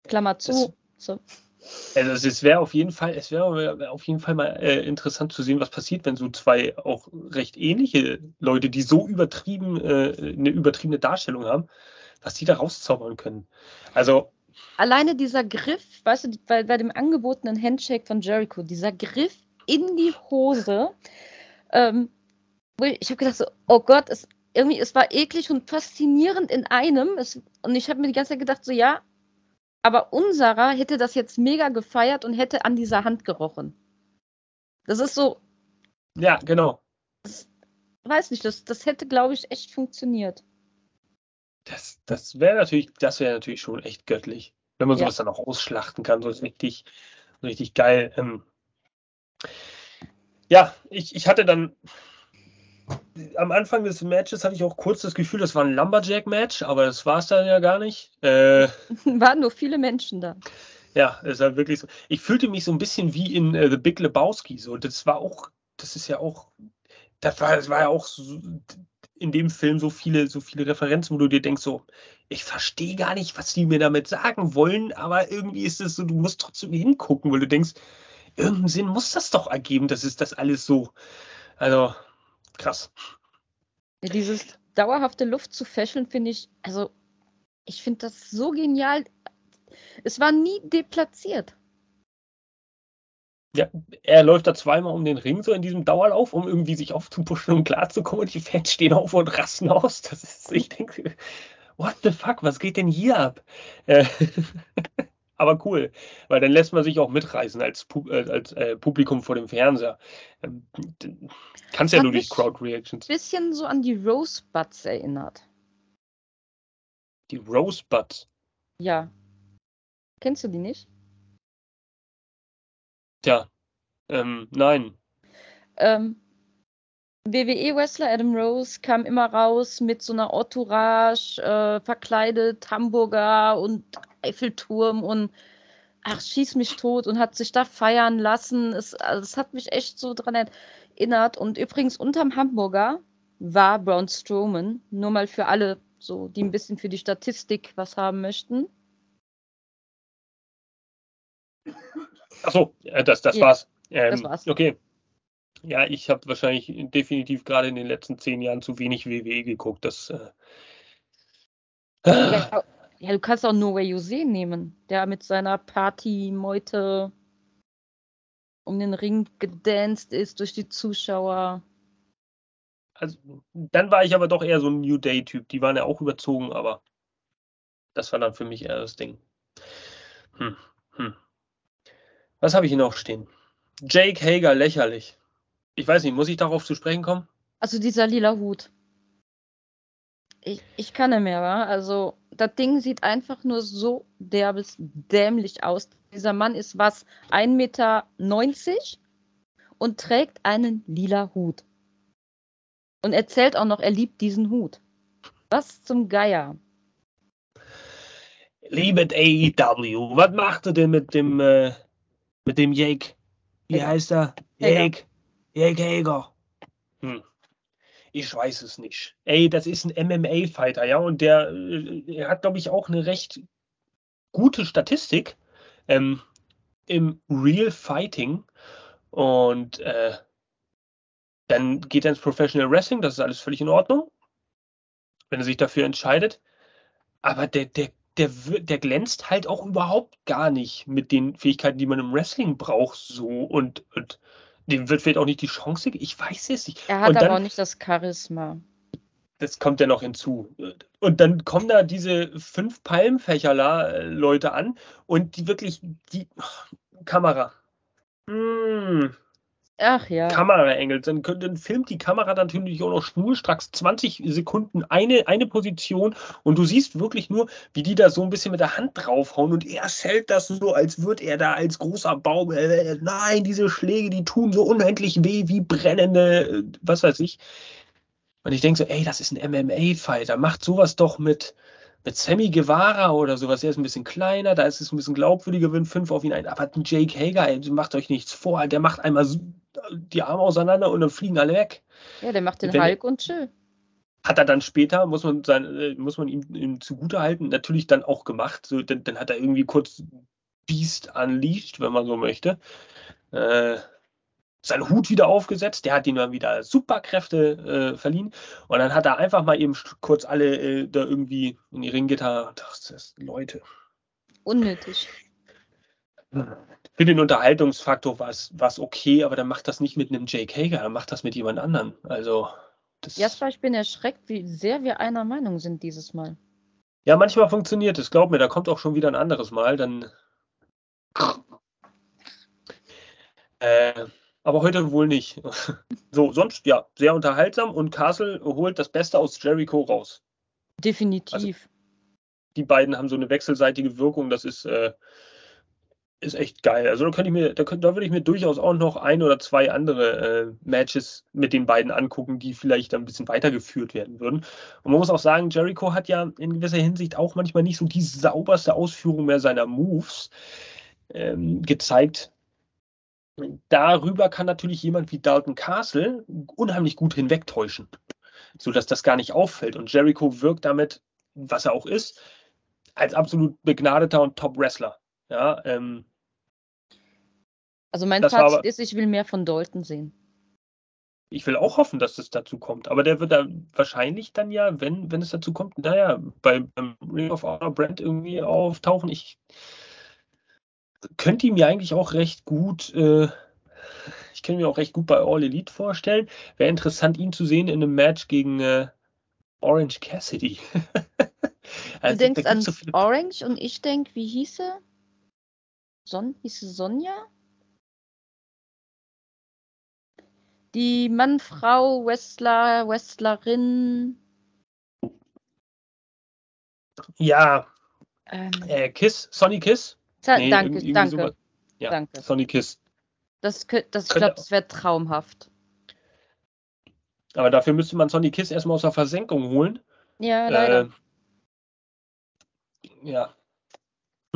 Klammer zu. So. Also es wäre auf jeden Fall, es wäre auf jeden Fall mal äh, interessant zu sehen, was passiert, wenn so zwei auch recht ähnliche Leute, die so übertrieben äh, eine übertriebene Darstellung haben, was die da rauszaubern können. Also. Alleine dieser Griff, weißt du, bei, bei dem angebotenen Handshake von Jericho, dieser Griff in die Hose, ähm, ich habe gedacht so, oh Gott, es, irgendwie, es war eklig und faszinierend in einem. Es, und ich habe mir die ganze Zeit gedacht, so ja, aber unserer hätte das jetzt mega gefeiert und hätte an dieser Hand gerochen. Das ist so. Ja, genau. Das, weiß nicht, das, das hätte, glaube ich, echt funktioniert. Das, das wäre natürlich, das wäre natürlich schon echt göttlich, wenn man sowas dann auch ausschlachten kann. So ist richtig, richtig geil. Ähm, ja, ich, ich hatte dann am Anfang des Matches hatte ich auch kurz das Gefühl, das war ein Lumberjack-Match, aber das war es dann ja gar nicht. Äh, [LAUGHS] Waren nur viele Menschen da. Ja, es war wirklich so. Ich fühlte mich so ein bisschen wie in uh, The Big Lebowski. So, das war auch, das ist ja auch, das war, das war ja auch so, in dem Film so viele, so viele Referenzen, wo du dir denkst, so, ich verstehe gar nicht, was die mir damit sagen wollen, aber irgendwie ist es so, du musst trotzdem hingucken, weil du denkst, irgendeinen Sinn muss das doch ergeben, das ist das alles so. Also, krass. Ja, dieses dauerhafte Luft zu fächeln, finde ich, also, ich finde das so genial. Es war nie deplatziert. Ja, er läuft da zweimal um den Ring, so in diesem Dauerlauf, um irgendwie sich aufzupuschen und klarzukommen. Und die Fans stehen auf und rasten aus. Das ist, ich denke, what the fuck, was geht denn hier ab? Äh, [LAUGHS] aber cool, weil dann lässt man sich auch mitreißen als, äh, als äh, Publikum vor dem Fernseher. Ähm, kannst ja nur durch Crowd Reactions. Ein bisschen so an die Rosebuds erinnert. Die Rosebuds? Ja. Kennst du die nicht? Tja, ähm, nein. Ähm, WWE-Wrestler Adam Rose kam immer raus mit so einer Entourage, äh, verkleidet, Hamburger und Eiffelturm und ach, schieß mich tot und hat sich da feiern lassen. Es, also, es hat mich echt so dran erinnert. Und übrigens, unterm Hamburger war Braun Strowman, nur mal für alle, so, die ein bisschen für die Statistik was haben möchten. Achso, äh, das, das ja, war's. Ähm, das war's. Okay. Ja, ich habe wahrscheinlich definitiv gerade in den letzten zehn Jahren zu wenig WWE geguckt. Das, äh, ja, ja, du kannst auch No Way You See nehmen, der mit seiner Party-Meute um den Ring gedanced ist durch die Zuschauer. Also, dann war ich aber doch eher so ein New Day-Typ. Die waren ja auch überzogen, aber das war dann für mich eher das Ding. Hm, hm. Was habe ich hier noch stehen? Jake Hager, lächerlich. Ich weiß nicht, muss ich darauf zu sprechen kommen? Also dieser lila Hut. Ich, ich kann nicht mehr, wa? Also, das Ding sieht einfach nur so derbes, dämlich aus. Dieser Mann ist was, 1,90 Meter und trägt einen lila Hut. Und erzählt auch noch, er liebt diesen Hut. Was zum Geier? Liebet AEW, was macht er denn mit dem äh, mit dem Jake. Wie Hager. heißt er? Jake. Jake Hager. Hm. Ich weiß es nicht. Ey, das ist ein MMA-Fighter, ja, und der, der äh, hat, glaube ich, auch eine recht gute Statistik ähm, im Real Fighting. Und äh, dann geht er ins Professional Wrestling, das ist alles völlig in Ordnung, wenn er sich dafür entscheidet. Aber der, der, der, der glänzt halt auch überhaupt gar nicht mit den Fähigkeiten, die man im Wrestling braucht, so und, und dem wird vielleicht auch nicht die Chance, ich weiß es nicht. Er hat und aber auch nicht das Charisma. Das kommt ja noch hinzu. Und dann kommen da diese fünf Palmfächerler-Leute an und die wirklich, die Kamera. Mmh. Ach ja. Kameraengel. Dann, dann filmt die Kamera natürlich auch noch schnurstracks 20 Sekunden eine, eine Position und du siehst wirklich nur, wie die da so ein bisschen mit der Hand draufhauen und er hält das so, als würde er da als großer Baum. Äh, nein, diese Schläge, die tun so unendlich weh wie brennende, äh, was weiß ich. Und ich denke so, ey, das ist ein MMA-Fighter, macht sowas doch mit, mit Sammy Guevara oder sowas, der ist ein bisschen kleiner, da ist es ein bisschen glaubwürdiger, wenn fünf auf ihn ein. Aber Jake Hager, ey, macht euch nichts vor, der macht einmal die Arme auseinander und dann fliegen alle weg. Ja, der macht den wenn, Hulk und chill. Hat er dann später, muss man, sein, äh, muss man ihm, ihm zugutehalten, natürlich dann auch gemacht. So, dann, dann hat er irgendwie kurz Beast unleashed, wenn man so möchte. Äh, seinen Hut wieder aufgesetzt, der hat ihm dann wieder Superkräfte äh, verliehen und dann hat er einfach mal eben kurz alle äh, da irgendwie in die Ringgitter. Das ist Leute. Unnötig. Für den Unterhaltungsfaktor war es okay, aber dann macht das nicht mit einem Jake Hager, dann macht das mit jemand anderem. Also. Das Jasper, ich bin erschreckt, wie sehr wir einer Meinung sind dieses Mal. Ja, manchmal funktioniert es, glaub mir, da kommt auch schon wieder ein anderes Mal, dann. Äh, aber heute wohl nicht. [LAUGHS] So, sonst ja, sehr unterhaltsam und Castle holt das Beste aus Jericho raus. Definitiv. Also, die beiden haben so eine wechselseitige Wirkung, das ist, äh, ist echt geil. Also da könnte ich mir, da, könnte, da würde ich mir durchaus auch noch ein oder zwei andere äh, Matches mit den beiden angucken, die vielleicht ein bisschen weitergeführt werden würden. Und man muss auch sagen, Jericho hat ja in gewisser Hinsicht auch manchmal nicht so die sauberste Ausführung mehr seiner Moves ähm, gezeigt darüber kann natürlich jemand wie Dalton Castle unheimlich gut hinwegtäuschen, sodass das gar nicht auffällt. Und Jericho wirkt damit, was er auch ist, als absolut begnadeter und Top-Wrestler. Ja, ähm, also mein Fazit ist, ich will mehr von Dalton sehen. Ich will auch hoffen, dass es dazu kommt. Aber der wird da wahrscheinlich dann ja, wenn, wenn es dazu kommt, naja, beim Ring of Honor Brand irgendwie auftauchen. Ich könnte ihm ja eigentlich auch recht gut, äh, ich könnte mir auch recht gut bei All Elite vorstellen. Wäre interessant, ihn zu sehen in einem Match gegen äh, Orange Cassidy. [LAUGHS] also, du denkst an so Orange und ich denke, wie hieß er? Son hieß sie Sonja? Die Mann, Frau, Wrestler, Wrestlerin. Ja. Ähm, äh, Kiss, Sonny Kiss. Nee, danke, danke. Ja, danke. Sonny Kiss. Das, das, ich glaube, das wäre traumhaft. Aber dafür müsste man Sonny Kiss erstmal aus der Versenkung holen. Ja, leider. Äh, ja.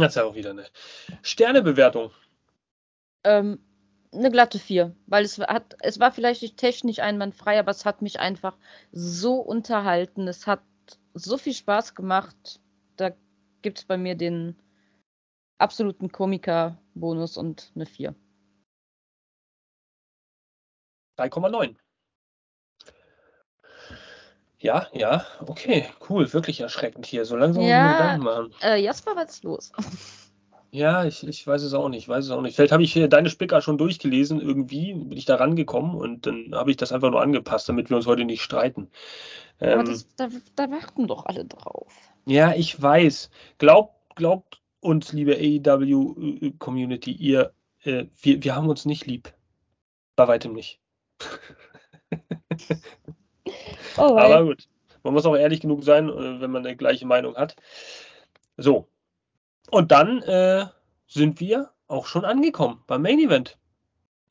Das ist ja auch wieder eine Sternebewertung. Ähm, eine glatte 4, weil es hat, es war vielleicht nicht technisch einwandfrei, aber es hat mich einfach so unterhalten. Es hat so viel Spaß gemacht. Da gibt es bei mir den absoluten Komiker-Bonus und eine 4. 3,9. Ja, ja, okay, cool, wirklich erschreckend hier. So langsam ja, Gedanken machen. Äh, Jasper, was ist los? [LAUGHS] Ja, ich, ich weiß es auch nicht, weiß es auch nicht. Vielleicht habe ich deine Spicker schon durchgelesen, irgendwie bin ich da rangekommen und dann habe ich das einfach nur angepasst, damit wir uns heute nicht streiten. Aber ähm, das, da, da warten doch alle drauf. Ja, ich weiß. Glaubt, glaubt uns, liebe AEW-Community, ihr, äh, wir, wir haben uns nicht lieb. Bei weitem nicht. [LAUGHS] oh, Aber gut, man muss auch ehrlich genug sein, äh, wenn man eine gleiche Meinung hat. So, und dann äh, sind wir auch schon angekommen beim Main Event.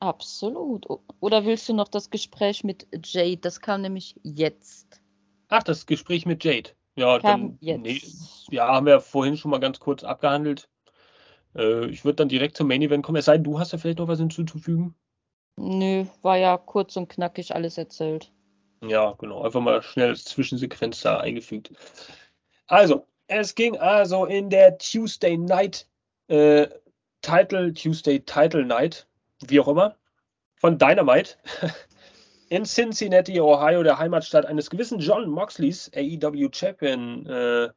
Absolut. Oder willst du noch das Gespräch mit Jade? Das kam nämlich jetzt. Ach, das Gespräch mit Jade. Ja, dann, nee, ja, haben wir vorhin schon mal ganz kurz abgehandelt. Äh, ich würde dann direkt zum Main Event kommen. Es sei denn, du hast ja vielleicht noch was hinzuzufügen. Nö, war ja kurz und knackig alles erzählt. Ja, genau. Einfach mal schnell als Zwischensequenz da eingefügt. Also, es ging also in der Tuesday Night äh, Title, Tuesday Title Night, wie auch immer, von Dynamite. [LAUGHS] In Cincinnati, Ohio, der Heimatstadt eines gewissen John Moxleys, AEW Champion, äh,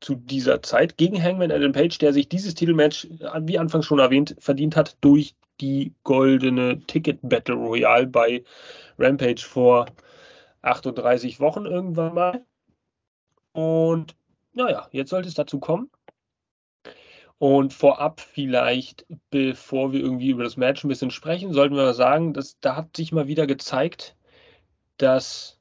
zu dieser Zeit gegen Hangman Adam Page, der sich dieses Titelmatch, äh, wie anfangs schon erwähnt, verdient hat durch die goldene Ticket Battle Royale bei Rampage vor 38 Wochen irgendwann mal. Und naja, jetzt sollte es dazu kommen. Und vorab vielleicht, bevor wir irgendwie über das Match ein bisschen sprechen, sollten wir sagen, dass da hat sich mal wieder gezeigt, dass,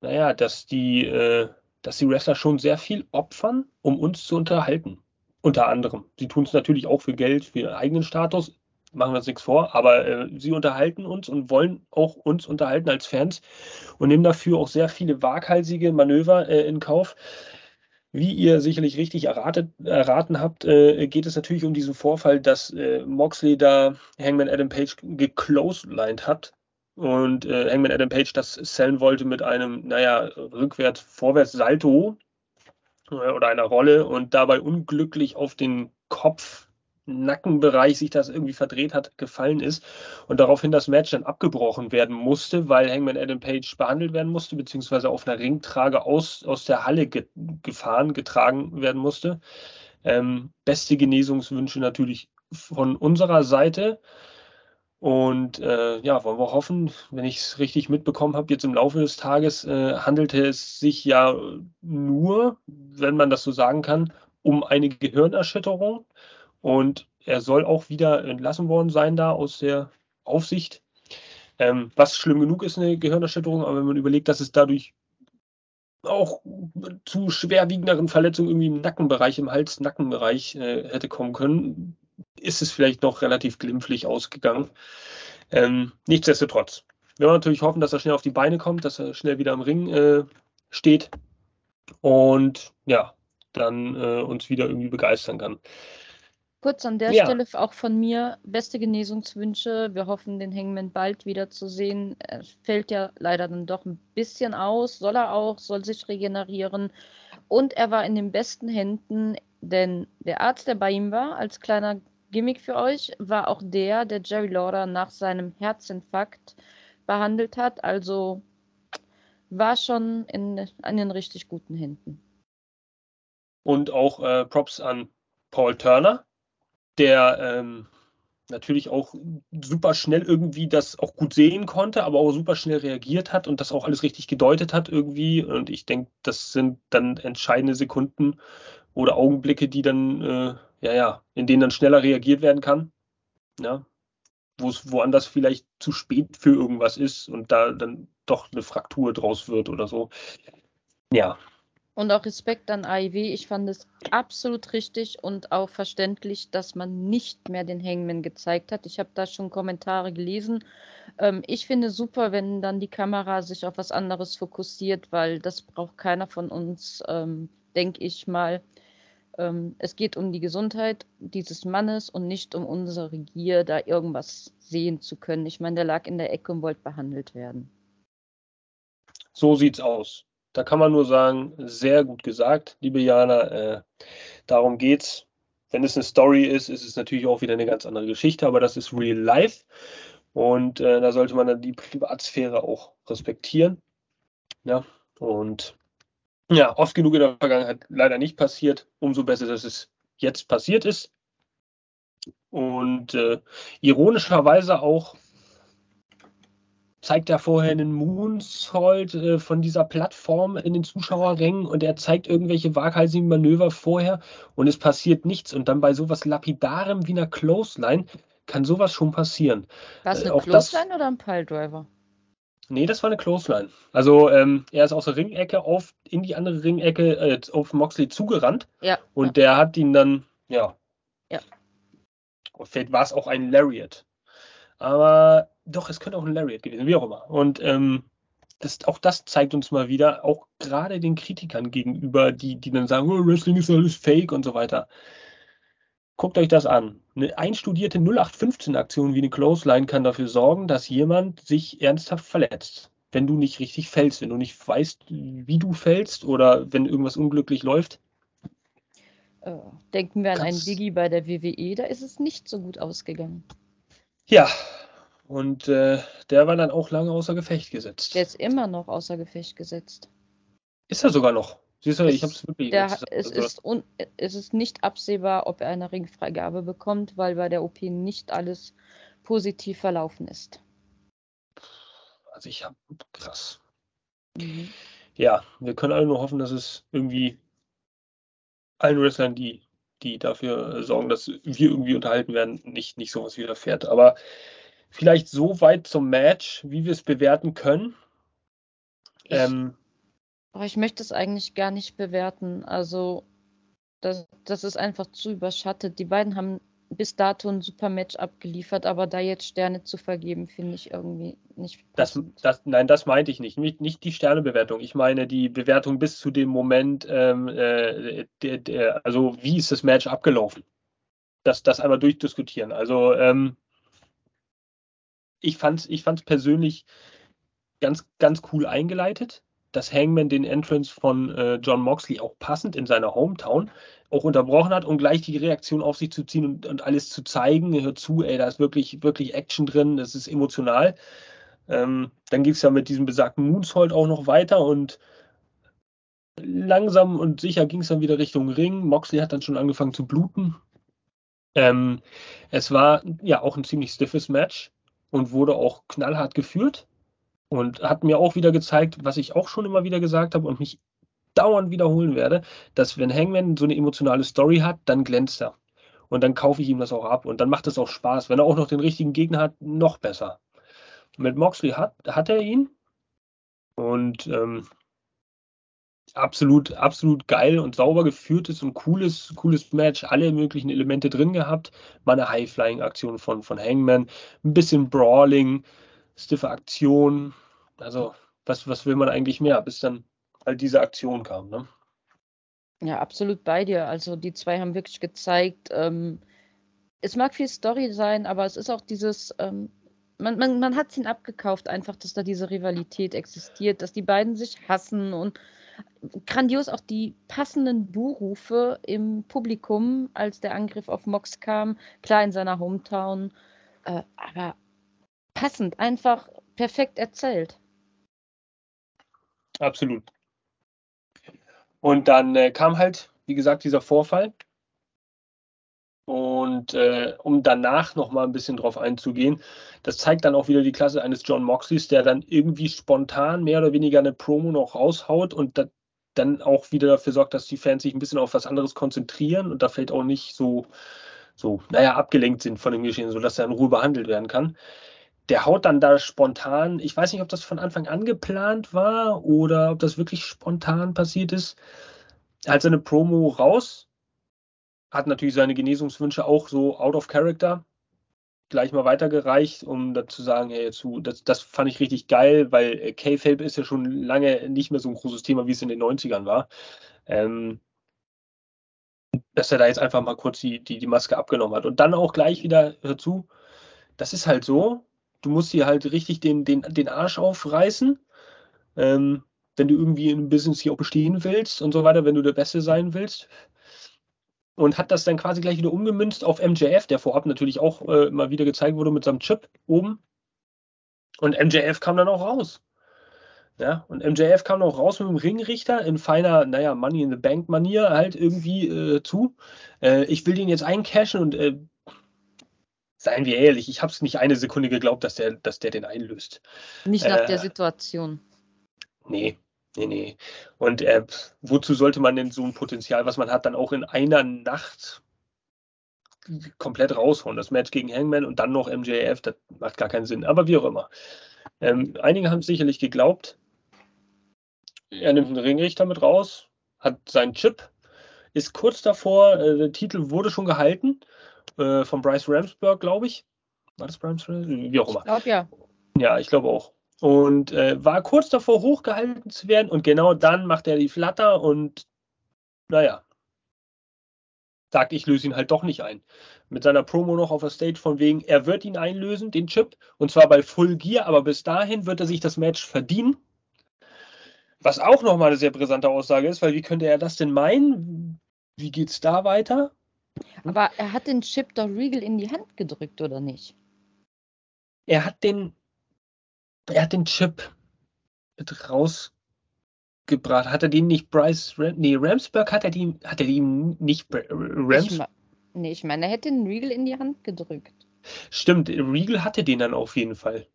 naja, dass die, äh, dass die Wrestler schon sehr viel opfern, um uns zu unterhalten. Unter anderem. Sie tun es natürlich auch für Geld, für ihren eigenen Status, machen wir uns nichts vor, aber äh, sie unterhalten uns und wollen auch uns unterhalten als Fans und nehmen dafür auch sehr viele waghalsige Manöver äh, in Kauf. Wie ihr sicherlich richtig erratet, erraten habt, äh, geht es natürlich um diesen Vorfall, dass äh, Moxley da Hangman Adam Page gecloselined hat und äh, Hangman Adam Page das sellen wollte mit einem, naja, rückwärts, vorwärts Salto äh, oder einer Rolle und dabei unglücklich auf den Kopf Nackenbereich sich das irgendwie verdreht hat, gefallen ist und daraufhin das Match dann abgebrochen werden musste, weil Hangman Adam Page behandelt werden musste, beziehungsweise auf einer Ringtrage aus, aus der Halle ge gefahren, getragen werden musste. Ähm, beste Genesungswünsche natürlich von unserer Seite. Und äh, ja, wollen wir hoffen, wenn ich es richtig mitbekommen habe, jetzt im Laufe des Tages äh, handelte es sich ja nur, wenn man das so sagen kann, um eine Gehirnerschütterung und er soll auch wieder entlassen worden sein da aus der Aufsicht. Ähm, was schlimm genug ist, eine Gehirnerschütterung, aber wenn man überlegt, dass es dadurch auch zu schwerwiegenderen Verletzungen irgendwie im Nackenbereich, im Hals-Nackenbereich äh, hätte kommen können, ist es vielleicht noch relativ glimpflich ausgegangen. Ähm, nichtsdestotrotz. Wir wollen natürlich hoffen, dass er schnell auf die Beine kommt, dass er schnell wieder im Ring äh, steht und ja, dann äh, uns wieder irgendwie begeistern kann. Kurz an der ja. Stelle auch von mir beste Genesungswünsche. Wir hoffen, den Hangman bald wieder zu sehen. Er fällt ja leider dann doch ein bisschen aus, soll er auch, soll sich regenerieren. Und er war in den besten Händen, denn der Arzt, der bei ihm war, als kleiner Gimmick für euch, war auch der, der Jerry Lauder nach seinem Herzinfarkt behandelt hat. Also war schon in, in den richtig guten Händen. Und auch äh, Props an Paul Turner, der ähm, natürlich auch super schnell irgendwie das auch gut sehen konnte, aber auch super schnell reagiert hat und das auch alles richtig gedeutet hat irgendwie. Und ich denke, das sind dann entscheidende Sekunden oder Augenblicke, die dann, äh, ja, ja, in denen dann schneller reagiert werden kann. Ja, wo es woanders vielleicht zu spät für irgendwas ist und da dann doch eine Fraktur draus wird oder so. Ja, und auch Respekt an AIW. Ich fand es absolut richtig und auch verständlich, dass man nicht mehr den Hangman gezeigt hat. Ich habe da schon Kommentare gelesen. Ähm, ich finde super, wenn dann die Kamera sich auf was anderes fokussiert, weil das braucht keiner von uns, ähm, denke ich mal. Ähm, es geht um die Gesundheit dieses Mannes und nicht um unsere Gier, da irgendwas sehen zu können. Ich meine, der lag in der Ecke und wollte behandelt werden. So sieht's aus. Da kann man nur sagen, sehr gut gesagt, liebe Jana. Äh, darum geht's. Wenn es eine Story ist, ist es natürlich auch wieder eine ganz andere Geschichte, aber das ist Real Life. Und äh, da sollte man dann die Privatsphäre auch respektieren. Ja, und ja, oft genug in der Vergangenheit leider nicht passiert. Umso besser, dass es jetzt passiert ist. Und äh, ironischerweise auch zeigt er vorher einen Moonsault äh, von dieser Plattform in den Zuschauerrängen und er zeigt irgendwelche waghalsigen Manöver vorher und es passiert nichts. Und dann bei sowas Lapidarem wie einer Clothesline kann sowas schon passieren. War es äh, eine äh, Clothesline oder ein Piledriver? Nee, das war eine Clothesline. Also ähm, er ist aus der Ringecke auf in die andere Ringecke äh, auf Moxley zugerannt. Ja. Und ja. der hat ihn dann, ja. Ja. Vielleicht war es auch ein Lariat. Aber doch, es könnte auch ein Lariat gewesen, wie auch immer. Und ähm, das, auch das zeigt uns mal wieder, auch gerade den Kritikern gegenüber, die, die dann sagen, oh, Wrestling ist alles fake und so weiter. Guckt euch das an. Eine einstudierte 0815-Aktion wie eine Clothesline kann dafür sorgen, dass jemand sich ernsthaft verletzt. Wenn du nicht richtig fällst, wenn du nicht weißt, wie du fällst oder wenn irgendwas unglücklich läuft. Äh, denken wir an einen Biggie bei der WWE, da ist es nicht so gut ausgegangen. Ja, Und äh, der war dann auch lange außer Gefecht gesetzt. Der ist immer noch außer Gefecht gesetzt. Ist er sogar noch? Siehst du, ich habe es wirklich. Der, es, also, ist un, es ist nicht absehbar, ob er eine Ringfreigabe bekommt, weil bei der OP nicht alles positiv verlaufen ist. Also ich habe krass. Mhm. Ja, wir können alle nur hoffen, dass es irgendwie allen Wrestlern, die, die dafür sorgen, dass wir irgendwie unterhalten werden, nicht, nicht sowas widerfährt. Aber vielleicht so weit zum Match, wie wir es bewerten können. Ich, ähm, ich möchte es eigentlich gar nicht bewerten. Also, das, das ist einfach zu überschattet. Die beiden haben bis dato ein super Match abgeliefert, aber da jetzt Sterne zu vergeben, finde ich irgendwie nicht das, das, Nein, das meinte ich nicht. nicht. Nicht die Sternebewertung. Ich meine die Bewertung bis zu dem Moment, ähm, äh, der, der, also wie ist das Match abgelaufen? Das, das einmal durchdiskutieren. Also ähm, ich fand es ich fand's persönlich ganz, ganz cool eingeleitet dass Hangman den Entrance von äh, John Moxley auch passend in seiner Hometown auch unterbrochen hat, um gleich die Reaktion auf sich zu ziehen und, und alles zu zeigen. Hör zu, ey, da ist wirklich, wirklich Action drin, das ist emotional. Ähm, dann ging es ja mit diesem besagten Moonsault auch noch weiter und langsam und sicher ging es dann wieder Richtung Ring. Moxley hat dann schon angefangen zu bluten. Ähm, es war ja auch ein ziemlich stiffes Match und wurde auch knallhart geführt und hat mir auch wieder gezeigt, was ich auch schon immer wieder gesagt habe und mich dauernd wiederholen werde, dass wenn Hangman so eine emotionale Story hat, dann glänzt er. Und dann kaufe ich ihm das auch ab und dann macht es auch Spaß. Wenn er auch noch den richtigen Gegner hat, noch besser. Mit Moxley hat, hat er ihn und ähm, absolut, absolut geil und sauber geführtes und cooles, cooles Match. Alle möglichen Elemente drin gehabt. Mal eine High-Flying-Aktion von, von Hangman, ein bisschen Brawling, stiffe Aktion. Also, was, was will man eigentlich mehr, bis dann halt diese Aktion kam, ne? Ja, absolut bei dir. Also die zwei haben wirklich gezeigt, ähm, es mag viel Story sein, aber es ist auch dieses, ähm, man, man, man hat es ihnen abgekauft, einfach, dass da diese Rivalität existiert, dass die beiden sich hassen und grandios auch die passenden Buhrufe im Publikum, als der Angriff auf Mox kam, klar in seiner Hometown, äh, aber passend, einfach perfekt erzählt. Absolut. Und dann äh, kam halt, wie gesagt, dieser Vorfall. Und äh, um danach noch mal ein bisschen drauf einzugehen, das zeigt dann auch wieder die Klasse eines John Moxleys, der dann irgendwie spontan mehr oder weniger eine Promo noch raushaut und da, dann auch wieder dafür sorgt, dass die Fans sich ein bisschen auf was anderes konzentrieren und da vielleicht auch nicht so, so naja, abgelenkt sind von dem Geschehen, sodass er in Ruhe behandelt werden kann. Der haut dann da spontan, ich weiß nicht, ob das von Anfang an geplant war oder ob das wirklich spontan passiert ist, halt seine Promo raus, hat natürlich seine Genesungswünsche auch so out of character gleich mal weitergereicht, um dazu sagen, hey, zu, das, das fand ich richtig geil, weil äh, K-Fape ist ja schon lange nicht mehr so ein großes Thema, wie es in den 90ern war. Ähm, dass er da jetzt einfach mal kurz die, die, die Maske abgenommen hat. Und dann auch gleich wieder, hör zu, das ist halt so, du musst hier halt richtig den, den, den Arsch aufreißen, ähm, wenn du irgendwie im Business hier auch bestehen willst und so weiter, wenn du der Beste sein willst. Und hat das dann quasi gleich wieder umgemünzt auf MJF, der vorab natürlich auch äh, mal wieder gezeigt wurde mit seinem Chip oben. Und MJF kam dann auch raus. Ja, und MJF kam auch raus mit dem Ringrichter in feiner, naja, Money in the Bank Manier halt irgendwie äh, zu. Äh, ich will den jetzt eincashen und äh, seien wir ehrlich, ich habe es nicht eine Sekunde geglaubt, dass der, dass der den einlöst. Nicht nach äh, der Situation. Nee, nee, nee. Und äh, wozu sollte man denn so ein Potenzial, was man hat, dann auch in einer Nacht komplett raushauen? Das Match gegen Hangman und dann noch MJF, das macht gar keinen Sinn. Aber wie auch immer. Ähm, einige haben es sicherlich geglaubt. Er nimmt einen Ringrichter mit raus, hat seinen Chip, ist kurz davor, äh, der Titel wurde schon gehalten äh, von Bryce Ramsburg, glaube ich. War das Bryce Ramsburg? Wie auch immer. Ich glaube ja. Ja, ich glaube auch. Und äh, war kurz davor, hochgehalten zu werden. Und genau dann macht er die Flatter und naja, sagt, ich löse ihn halt doch nicht ein. Mit seiner Promo noch auf der Stage von wegen, er wird ihn einlösen, den Chip, und zwar bei Full Gear, aber bis dahin wird er sich das Match verdienen. Was auch nochmal eine sehr brisante Aussage ist, weil wie könnte er das denn meinen? Wie geht's da weiter? Aber er hat den Chip doch Regal in die Hand gedrückt, oder nicht? er hat den, er hat den Chip mit rausgebracht. Hat er den nicht Bryce, Ram nee, Ramsberg hat er den, hat er den nicht Rams? Ich nee, ich meine, er hätte den Regal in die Hand gedrückt. Stimmt, Regal hatte den dann auf jeden Fall.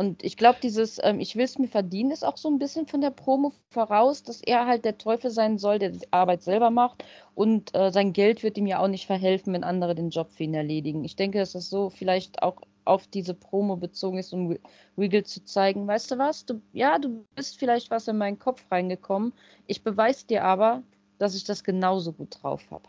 Und ich glaube, dieses ähm, Ich will es mir verdienen ist auch so ein bisschen von der Promo voraus, dass er halt der Teufel sein soll, der die Arbeit selber macht und äh, sein Geld wird ihm ja auch nicht verhelfen, wenn andere den Job für ihn erledigen. Ich denke, dass das so vielleicht auch auf diese Promo bezogen ist, um Regal zu zeigen, weißt du was, du, ja, du bist vielleicht was in meinen Kopf reingekommen, ich beweise dir aber, dass ich das genauso gut drauf habe.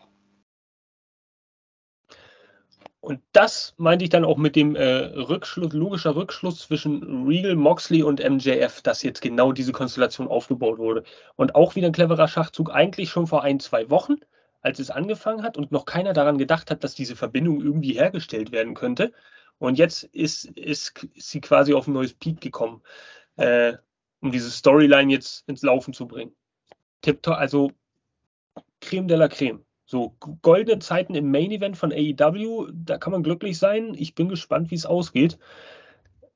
Und das meinte ich dann auch mit dem äh, Rückschluss, logischer Rückschluss zwischen Regal, Moxley und MJF, dass jetzt genau diese Konstellation aufgebaut wurde. Und auch wieder ein cleverer Schachzug, eigentlich schon vor ein, zwei Wochen, als es angefangen hat und noch keiner daran gedacht hat, dass diese Verbindung irgendwie hergestellt werden könnte. Und jetzt ist, ist, sie quasi auf ein neues Peak gekommen, äh, um diese Storyline jetzt ins Laufen zu bringen. Tipptopp, also Creme de la Creme. So goldene Zeiten im Main Event von AEW, da kann man glücklich sein. Ich bin gespannt, wie es ausgeht.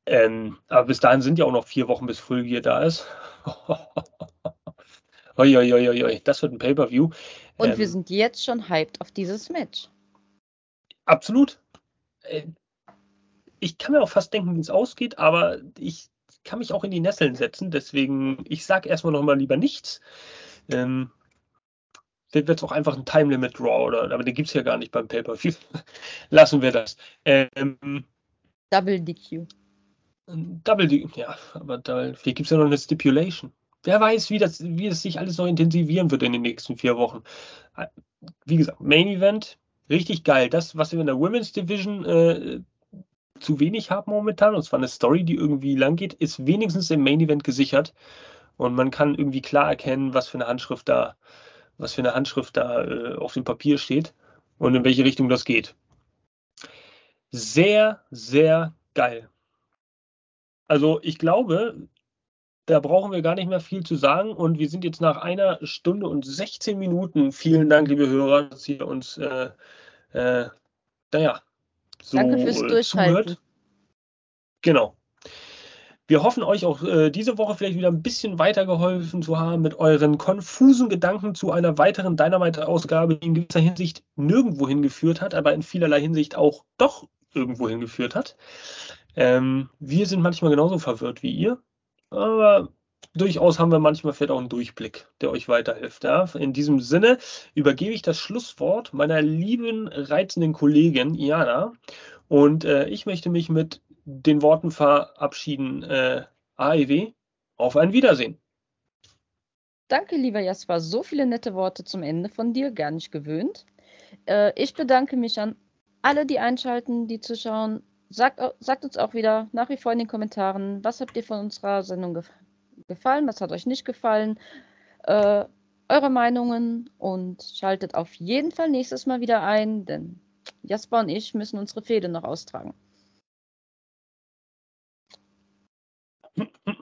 Ähm, aber bis dahin sind ja auch noch vier Wochen, bis Full Gear da ist. [LAUGHS] Oi, das wird ein Pay-Per-View. Und ähm, wir sind jetzt schon hyped auf dieses Match. Absolut. Äh, ich kann mir auch fast denken, wie es ausgeht, aber ich kann mich auch in die Nesseln setzen. Deswegen, ich sage erstmal noch mal lieber nichts. Ähm, wird es auch einfach ein Time Limit Draw oder aber den gibt es ja gar nicht beim Pay-Per-View. [LAUGHS] Lassen wir das. Ähm, Double DQ. Double DQ, ja, aber da, gibt es ja noch eine Stipulation. Wer weiß, wie das, wie es sich alles noch intensivieren wird in den nächsten vier Wochen. Wie gesagt, Main Event, richtig geil. Das, was wir in der Women's Division äh, zu wenig haben momentan, und zwar eine Story, die irgendwie lang geht, ist wenigstens im Main Event gesichert. Und man kann irgendwie klar erkennen, was für eine Handschrift da was für eine Handschrift da äh, auf dem Papier steht und in welche Richtung das geht. Sehr, sehr geil. Also ich glaube, da brauchen wir gar nicht mehr viel zu sagen und wir sind jetzt nach einer Stunde und 16 Minuten. Vielen Dank, liebe Hörer, dass ihr uns, äh, äh, naja, so Danke fürs Durchhalten. Zuhört. Genau. Wir hoffen euch auch äh, diese Woche vielleicht wieder ein bisschen weitergeholfen zu haben mit euren konfusen Gedanken zu einer weiteren Dynamite-Ausgabe, die in gewisser Hinsicht nirgendwo hingeführt hat, aber in vielerlei Hinsicht auch doch irgendwo hingeführt hat. Ähm, wir sind manchmal genauso verwirrt wie ihr, aber durchaus haben wir manchmal vielleicht auch einen Durchblick, der euch weiterhilft. Ja? In diesem Sinne übergebe ich das Schlusswort meiner lieben, reizenden Kollegin Iana und äh, ich möchte mich mit den Worten verabschieden. Äh, AEW, auf ein Wiedersehen. Danke, lieber Jasper. So viele nette Worte zum Ende von dir, gar nicht gewöhnt. Äh, ich bedanke mich an alle, die einschalten, die zuschauen. Sagt, sagt, uns auch wieder nach wie vor in den Kommentaren, was habt ihr von unserer Sendung ge gefallen, was hat euch nicht gefallen, äh, eure Meinungen und schaltet auf jeden Fall nächstes Mal wieder ein, denn Jasper und ich müssen unsere Fehde noch austragen. [LAUGHS]